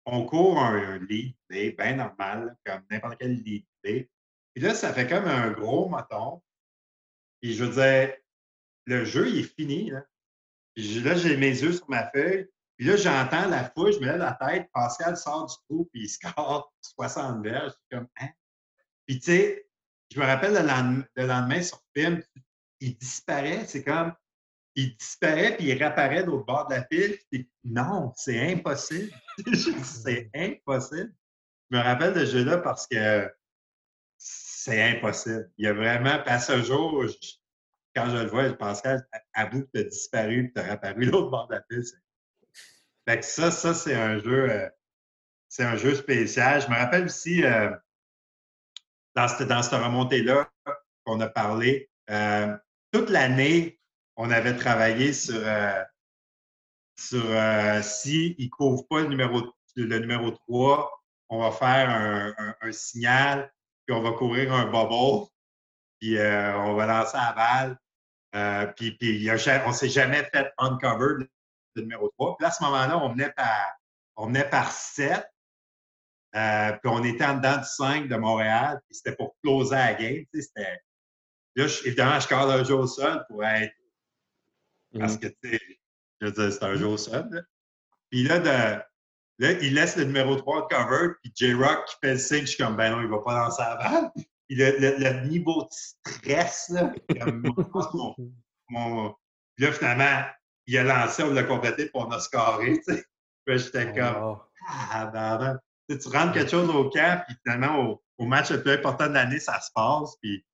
qu'on court un, un lead bien normal, comme n'importe quel lead Puis là, ça fait comme un gros moton. Puis je veux dire, le jeu, il est fini. Là, là j'ai mes yeux sur ma feuille. Puis là, j'entends la foule, je me lève la tête, Pascal sort du trou, puis il score 60 verges. Je comme, hein? Puis tu sais, je me rappelle le lendemain, le sur film, il disparaît. C'est comme, il disparaît puis il réapparaît l'autre bord de la pile. non, c'est impossible. c'est impossible. Je me rappelle de ce jeu-là parce que c'est impossible. Il y a vraiment, passé un jour, quand je le vois, je Pascal, avoue que tu as disparu et tu as réapparu l'autre bord de la pile. Fait que ça, ça, c'est un jeu. Euh, c'est un jeu spécial. Je me rappelle aussi euh, dans cette, dans cette remontée-là qu'on a parlé, euh, toute l'année, on avait travaillé sur, sur euh, s'il ne couvre pas le numéro, le numéro 3, on va faire un, signal, puis on va courir un bubble, puis euh, on va lancer la balle. puis, puis on ne s'est jamais fait uncover le numéro 3. Puis à ce moment-là, on venait par, on venait par 7. puis on était en dedans du 5 de Montréal, puis c'était pour closer la game. C'était, là, évidemment, je cadre un jeu au sol pour être parce mmh. que, tu sais, je veux dire, c'est un jour seul. Puis là, là, il laisse le numéro 3 de cover, puis J-Rock qui fait le signe, je suis comme, ben non, il va pas lancer la balle. Puis le, le, niveau de stress, là, comme, mon, mon, Puis là, finalement, il a lancé, on l'a complété, puis on a scoré, tu sais. Puis j'étais oh, comme, ah, ben, ben. Tu rentres quelque chose au camp, puis finalement, au, au, match le plus important de l'année, ça se passe, puis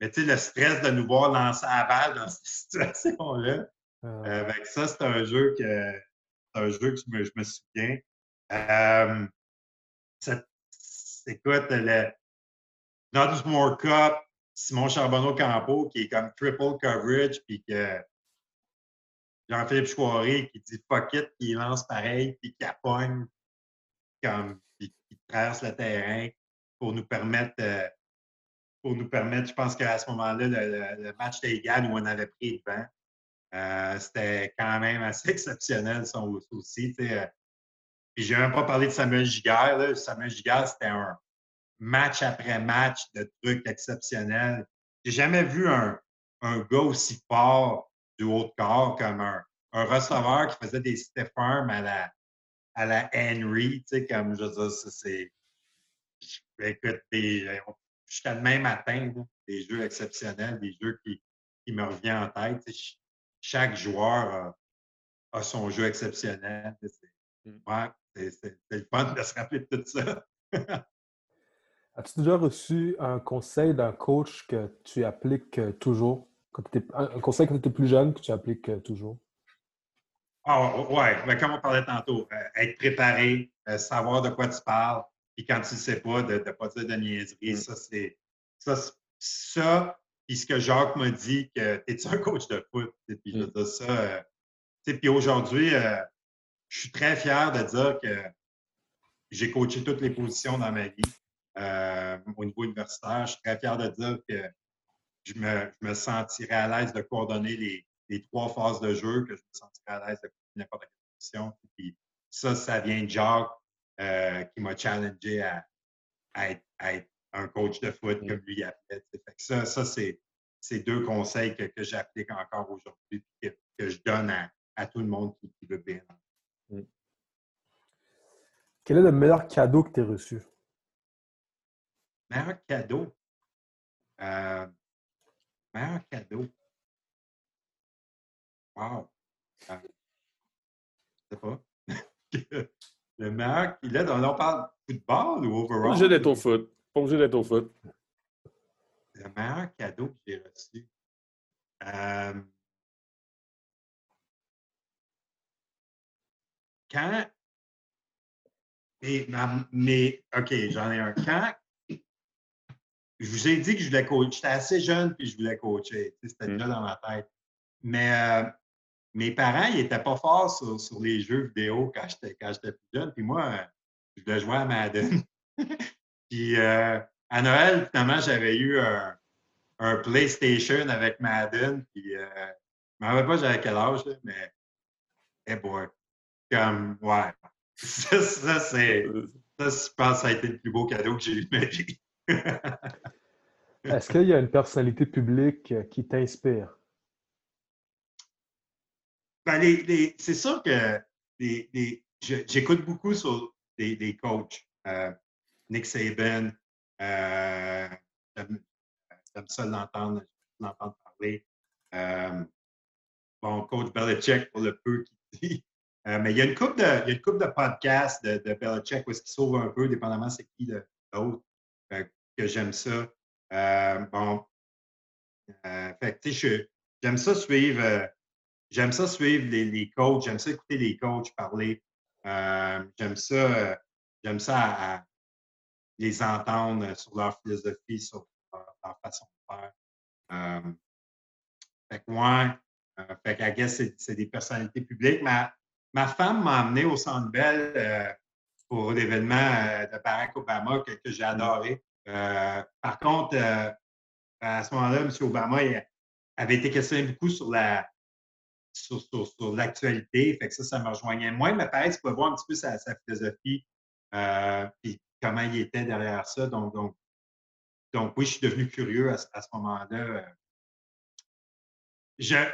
mais tu sais, le stress de nous voir lancer à balle dans cette situation-là. Euh, ah. ça, c'est un jeu que un jeu que je me, je me souviens. Euh, écoute, le More Cup, Simon Charbonneau-Campo, qui est comme triple coverage, puis que Jean-Philippe Chouaré qui dit fuck it, il lance pareil, puis qui capogne, comme, puis qui traverse le terrain pour nous permettre euh, pour nous permettre, je pense qu'à ce moment-là, le, match d'Egan où on avait pris le vent, euh, c'était quand même assez exceptionnel ça aussi. Euh. Puis j'ai même pas parlé de Samuel Giguère. Là. Samuel Giguère, c'était un match après match de trucs exceptionnels. J'ai jamais vu un, un gars aussi fort du haut de corps comme un, un receveur qui faisait des stiff arms à la, à la Henry, tu sais, comme je veux dire, c'est. Écoute, jusqu'à demain matin, des jeux exceptionnels, des jeux qui, qui me reviennent en tête. Chaque joueur a, son jeu exceptionnel. C'est le fun de se rappeler de tout ça. As-tu déjà reçu un conseil d'un coach que tu appliques euh, toujours? un conseil quand tu étais plus jeune que tu appliques euh, toujours? Ah, ouais, ben, comme on parlait tantôt, euh, être préparé, savoir de quoi tu parles, puis quand tu ne sais pas, de ne pas dire de niaiserie, mm. ça, c'est. Ça, ça puis ce que Jacques m'a dit, que tu es un coach de foot? Puis je mm. ça. Euh, puis aujourd'hui, je suis très fier de dire que j'ai coaché toutes les positions dans ma vie euh, au niveau universitaire. Je suis très fier de dire que je me, je me sentirais à l'aise de coordonner les, les, trois phases de jeu, que je me sentirais à l'aise de coordonner n'importe quelle position. Puis ça, ça vient de Jacques, qui m'a challengé à, être, un coach de foot comme lui a fait. ça, ça c'est deux conseils que, j'applique encore aujourd'hui et que, je donne à, tout le monde qui, veut bien. Quel est le meilleur cadeau que tu as reçu? Meilleur cadeau? Euh, meilleur cadeau? Wow! Euh, je sais pas. le meilleur qu'il est, on parle football ou overall? Pas obligé d'être au foot. Pas obligé d'être au foot. Le meilleur cadeau que j'ai reçu. Euh, quand. Mais, mais OK, j'en ai un. Quand je vous ai dit que je voulais coacher. J'étais assez jeune puis je voulais coacher. C'était mmh. déjà dans ma tête. Mais euh, mes parents, ils n'étaient pas forts sur, les jeux vidéo quand j'étais, quand j'étais plus jeune. Puis moi, je voulais jouer à Madden. puis euh, à Noël, finalement, j'avais eu un, PlayStation avec Madden. Puis euh, je ne me rappelle pas j'avais quel âge, mais hey boy. Comme, ouais. Ça, ça c'est. Ça, je pense que ça a été le plus beau cadeau que j'ai eu de ma vie. Est-ce qu'il y a une personnalité publique qui t'inspire? Ben, c'est sûr que j'écoute beaucoup sur des, coachs. Euh, Nick Saban, euh, j'aime ça l'entendre, parler. Euh, bon, coach Belichick pour le peu qu'il dit. Mais il y a une couple de, il de podcasts de, Belichick où il sauve un peu, dépendamment c'est qui l'autre, que j'aime ça. bon, fait j'aime ça suivre j'aime ça suivre les, coachs, j'aime ça écouter les coachs parler. Euh, j'aime ça, j'aime ça les entendre sur leur philosophie, sur leur, façon de faire. Euh, fait que moi, euh, fait que, c'est des personnalités publiques. Ma, ma femme m'a amené au Centre Bell pour l'événement de Barack Obama que, j'ai adoré. par contre, à ce moment-là, M. Obama avait été questionné beaucoup sur la, sur, l'actualité. Fait que ça, ça me rejoignait moins. Mais pareil, tu peux voir un petit peu sa, philosophie euh, puis comment il était derrière ça. Donc, donc, oui, je suis devenu curieux à, ce moment-là.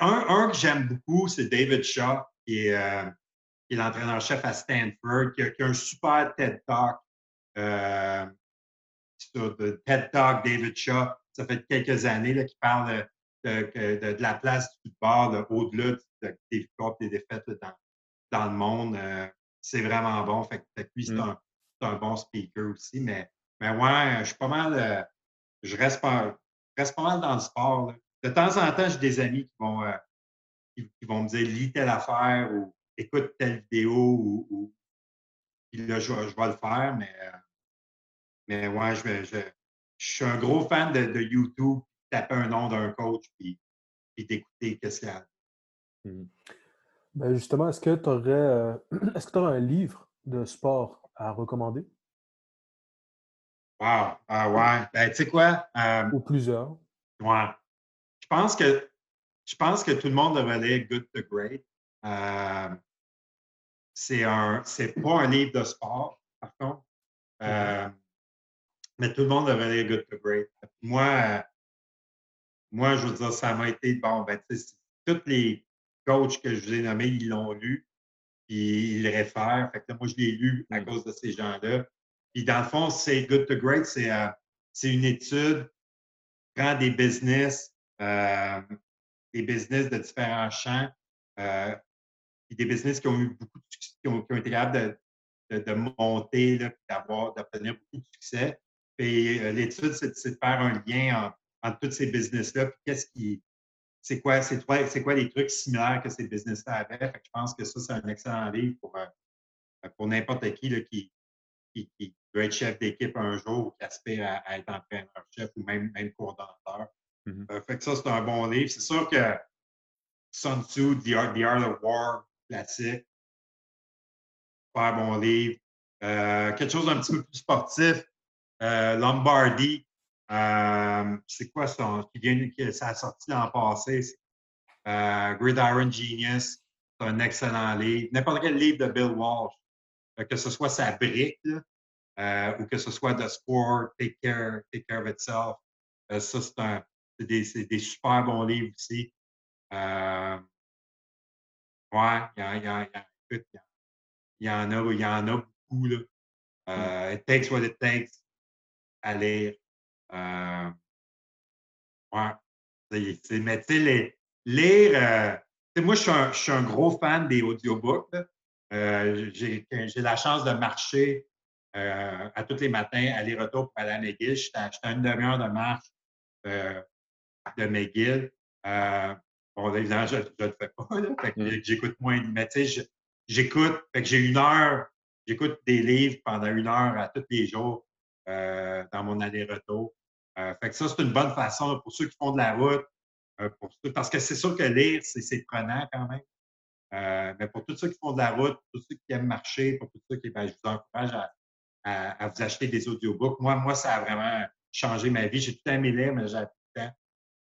Un, un, que j'aime beaucoup, c'est David Shaw, euh, l'entraîneur-chef à Stanford, qui a, un super TED Talk. Euh, sur TED Talk David Shaw, ça fait quelques années qu'il parle de, la place du football au-delà des victoires et des défaites dans, le monde. Euh, c'est vraiment bon. Fait, que lui, c'est un, bon speaker aussi. Mais, mais ouais, je suis pas mal. Euh, je reste pas, reste pas mal dans le sport. De temps en temps, j'ai des amis qui vont, euh, qui, vont me dire lis telle affaire ou écoute telle vidéo ou, là, je, je, vais le faire, mais, mais ouais, je, je, je, suis un gros fan de, de YouTube taper un nom d'un coach puis, d'écouter qu'est-ce qu'il y a. Mmh. Ben justement, est-ce que tu aurais, euh, est-ce que aurais un livre de sport à recommander? Wow! Ah ouais. Ben, tu sais quoi? Euh, Ou plusieurs? Ouais. Je pense que je pense que tout le monde devrait lire Good to Great. Euh, c'est un c'est pas un livre de sport, par contre. Euh, mais tout le monde devrait lire Good to Great. Moi, moi, je veux dire, ça m'a été bon, ben, tous les coachs que je vous ai nommés, ils l'ont lu, puis ils le réfèrent. Fait que moi, je l'ai lu à mmh. cause de ces gens-là. Puis dans le fond, c'est Good to Great, c'est euh, une étude, prend des business, euh, des business de différents champs, euh, puis des business qui ont eu beaucoup de succès, qui ont, été capables de, de, monter, d'avoir, d'obtenir beaucoup de succès. Et l'étude, c'est de faire un lien entre entre tous ces business-là, qu'est-ce qui. C'est quoi, c'est quoi, quoi les trucs similaires que ces business-là avaient? je pense que ça, c'est un excellent livre pour, euh, pour n'importe qui, là, qui, qui, veut être chef d'équipe un jour ou qui aspire à, être entraîneur-chef ou même, même coordonnateur. Euh, fait que ça, c'est un bon livre. C'est sûr que Sun Tzu, The Art, The Art of War, classique. Super bon livre. Euh, quelque chose d'un petit peu plus sportif. Lombardi, euh, c'est quoi ça? Qui vient, qui, ça a sorti l'an passé. Euh, Gridiron Genius, c'est un excellent livre. N'importe quel livre de Bill Walsh. que ce soit sa brique euh, ou que ce soit The Sport, Take Care, Take Care of Itself. ça, c'est des, super bons livres aussi. Ouais, il y, en, y, y en a, il y en a beaucoup. Là. Mm. it takes what it takes à lire. ouais. Mais tu sais, lire, moi, je suis, un, je suis, un, gros fan des audiobooks. Euh, j'ai la chance de marcher euh, à tous les matins, aller-retour pour aller à McGill. J'étais à une demi-heure de marche euh, de McGill. Bon, évidemment, je ne le fais pas. Mm. J'écoute moins. Mais tu sais, j'écoute. j'ai une heure. J'écoute des livres pendant une heure à tous les jours dans mon aller-retour. fait que ça, c'est une bonne façon pour ceux qui font de la route. parce que c'est sûr que lire, c'est prenant quand même. Euh, mais pour tous ceux qui font de la route, pour tous ceux qui aiment marcher, pour tous ceux qui, ben, je vous encourage à, vous acheter des audiobooks. Moi, moi, ça a vraiment changé ma vie. J'ai tout aimé lire, mais j'ai plus de temps.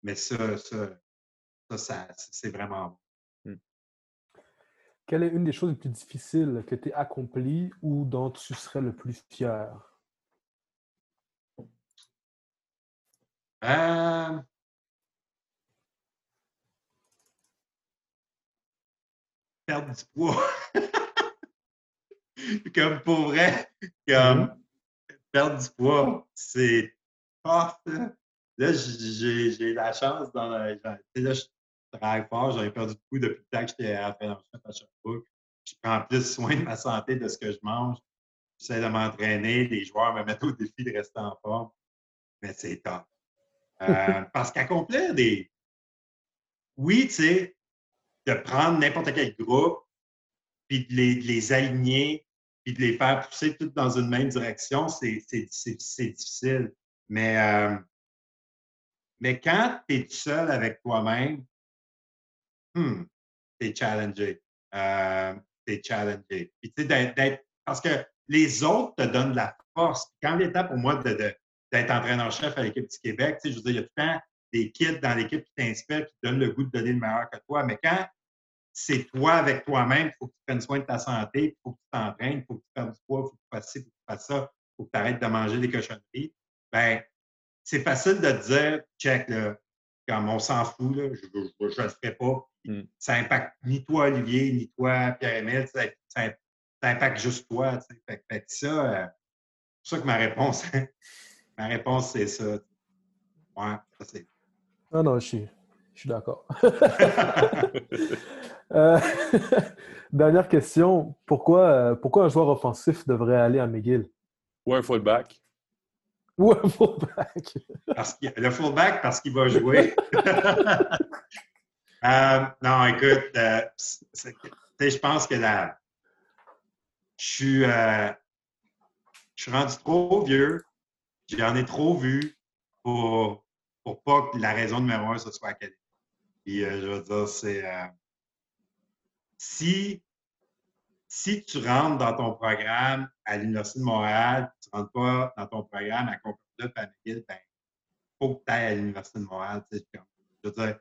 Mais ça, ça, ça, c'est vraiment bon. Hmm. Quelle est une des choses les plus difficiles que tu as accomplies ou dont tu serais le plus fier? Euh, perdre du poids. comme pour vrai, comme mm-hmm. perdre du poids, c'est tough. Là, j'ai la chance dans la. Là, je travaille fort, j'aurais perdu du poids depuis le temps que j'étais à à chaque fois. Je prends plus soin de ma santé, de ce que je mange. J'essaie de m'entraîner. Les joueurs me mettent au défi de rester en forme. Mais c'est top. Euh, parce qu'accomplir des. Oui, tu sais, de prendre n'importe quel groupe, puis de les, aligner, puis de les faire pousser toutes dans une même direction, c'est difficile. Mais, euh, mais quand tu es tout seul avec toi-même, hmm, tu es challengé. Euh, tu es challengé. parce que les autres te donnent de la force. Quand l'étape pour moi d'être entraîneur-chef à l'équipe du Québec, je veux dire, il y a tout le temps des kids dans l'équipe qui t'inspirent, qui te donnent le goût de donner le meilleur que toi. Mais quand c'est toi avec toi-même. Il faut que tu prennes soin de ta santé, il faut que tu t'entraînes, il faut que tu fasses du poids, il faut que tu fasses ci, il faut que tu fasses ça, il faut que tu arrêtes de manger des cochonneries. Bien, c'est facile de te dire, check, là, comme on s'en fout, là, je ne le ferai pas. Mm. Ça impacte ni toi, Olivier, ni toi, Pierre-Emile, ça, ça, impacte juste toi. Fait, fait, ça, euh, c'est pour ça que ma réponse, ma réponse, c'est ça. Ouais, ça c'est. Non, non, je suis, je suis d'accord. Euh, dernière question. Pourquoi, euh, pourquoi un joueur offensif devrait aller à McGill? Ou un fullback. Ou un fullback. Parce le fullback, parce qu'il va jouer. Euh, non, écoute, je pense que la, je suis, je suis rendu trop vieux. J'en ai trop vu pour, pour pas que la raison numéro un, ce soit académique. Puis, je veux dire, c'est si, si tu rentres dans ton programme à l'Université de Montréal, tu ne rentres pas dans ton programme à Concordia à McGill, ben, il faut que tu ailles à l'Université de Montréal. Je veux dire,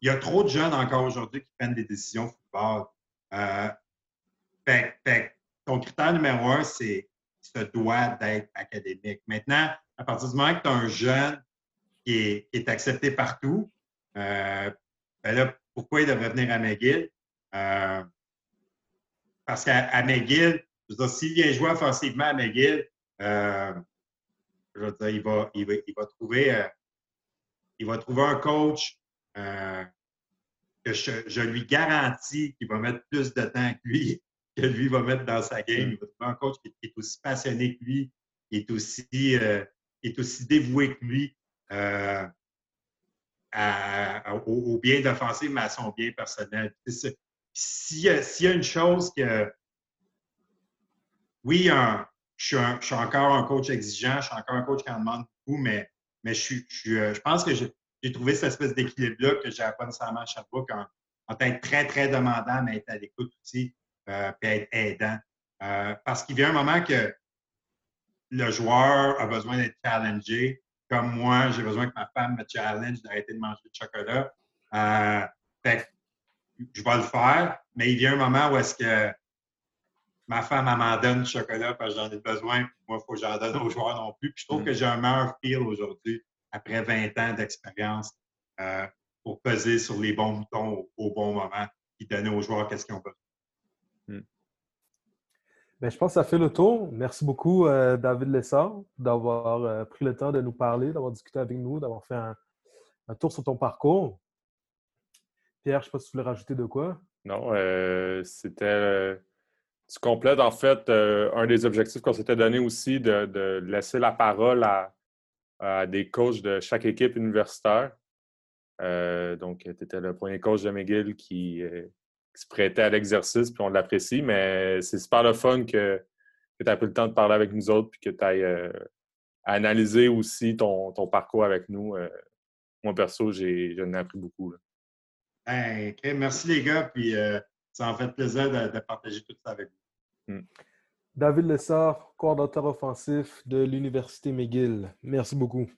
il y a trop de jeunes encore aujourd'hui qui prennent des décisions football. Euh, ton critère numéro un, c'est ça doit d'être académique. Maintenant, à partir du moment que tu as un jeune qui est, qui est accepté partout, euh, ben là, pourquoi il devrait venir à McGill? Euh, parce qu'à McGill, s'il vient jouer offensivement à McGill, euh, je veux dire, il va, il va, il va trouver, euh, il va trouver un coach que je, je, lui garantis qu'il va mettre plus de temps que lui, que lui va mettre dans sa game. Il va trouver un coach qui, est aussi passionné que lui, qui est aussi, est aussi dévoué que lui. au, bien d'offensive, mais à son bien personnel s'il y, a une chose que. Oui, je, suis encore un coach exigeant, je suis encore un coach qui en demande beaucoup, mais, mais je, euh, je, pense que j'ai trouvé cette espèce d'équilibre-là que je n'avais pas nécessairement à Sherbrooke en, en être très, très demandant, mais être à l'écoute aussi, euh, puis être aidant. Euh, parce qu'il vient un moment que le joueur a besoin d'être challengé. Comme moi, j'ai besoin que ma femme me challenge d'arrêter de manger du chocolat. fait je vais le faire, mais il vient un moment où est-ce que ma femme, elle m'en donne du chocolat parce que j'en ai besoin. Moi, il faut que j'en donne aux joueurs non plus. Puis je trouve mm. que j'ai un meilleur feel aujourd'hui, après 20 ans d'expérience, euh, pour peser sur les bons boutons au, bon moment et donner aux joueurs qu'est-ce qu'ils ont besoin. Mm. Ben, je pense que ça fait le tour. Merci beaucoup, euh, David Lessard, d'avoir euh, pris le temps de nous parler, d'avoir discuté avec nous, d'avoir fait un, tour sur ton parcours. Pierre, je ne sais pas si tu voulais rajouter de quoi. Non, c'était tu complètes en fait euh, un des objectifs qu'on s'était donné aussi de, laisser la parole à, des coachs de chaque équipe universitaire. Euh, donc, tu étais le premier coach de McGill qui, euh, se prêtait à l'exercice, puis on l'apprécie, mais c'est super le fun que, tu aies pris le temps de parler avec nous autres, puis que tu ailles analyser aussi ton, parcours avec nous. moi, perso, j'en ai, appris beaucoup. merci les gars, puis ça en fait plaisir de partager tout ça avec vous. Hmm. David Lessard, coordinateur offensif de l'Université McGill. Merci beaucoup.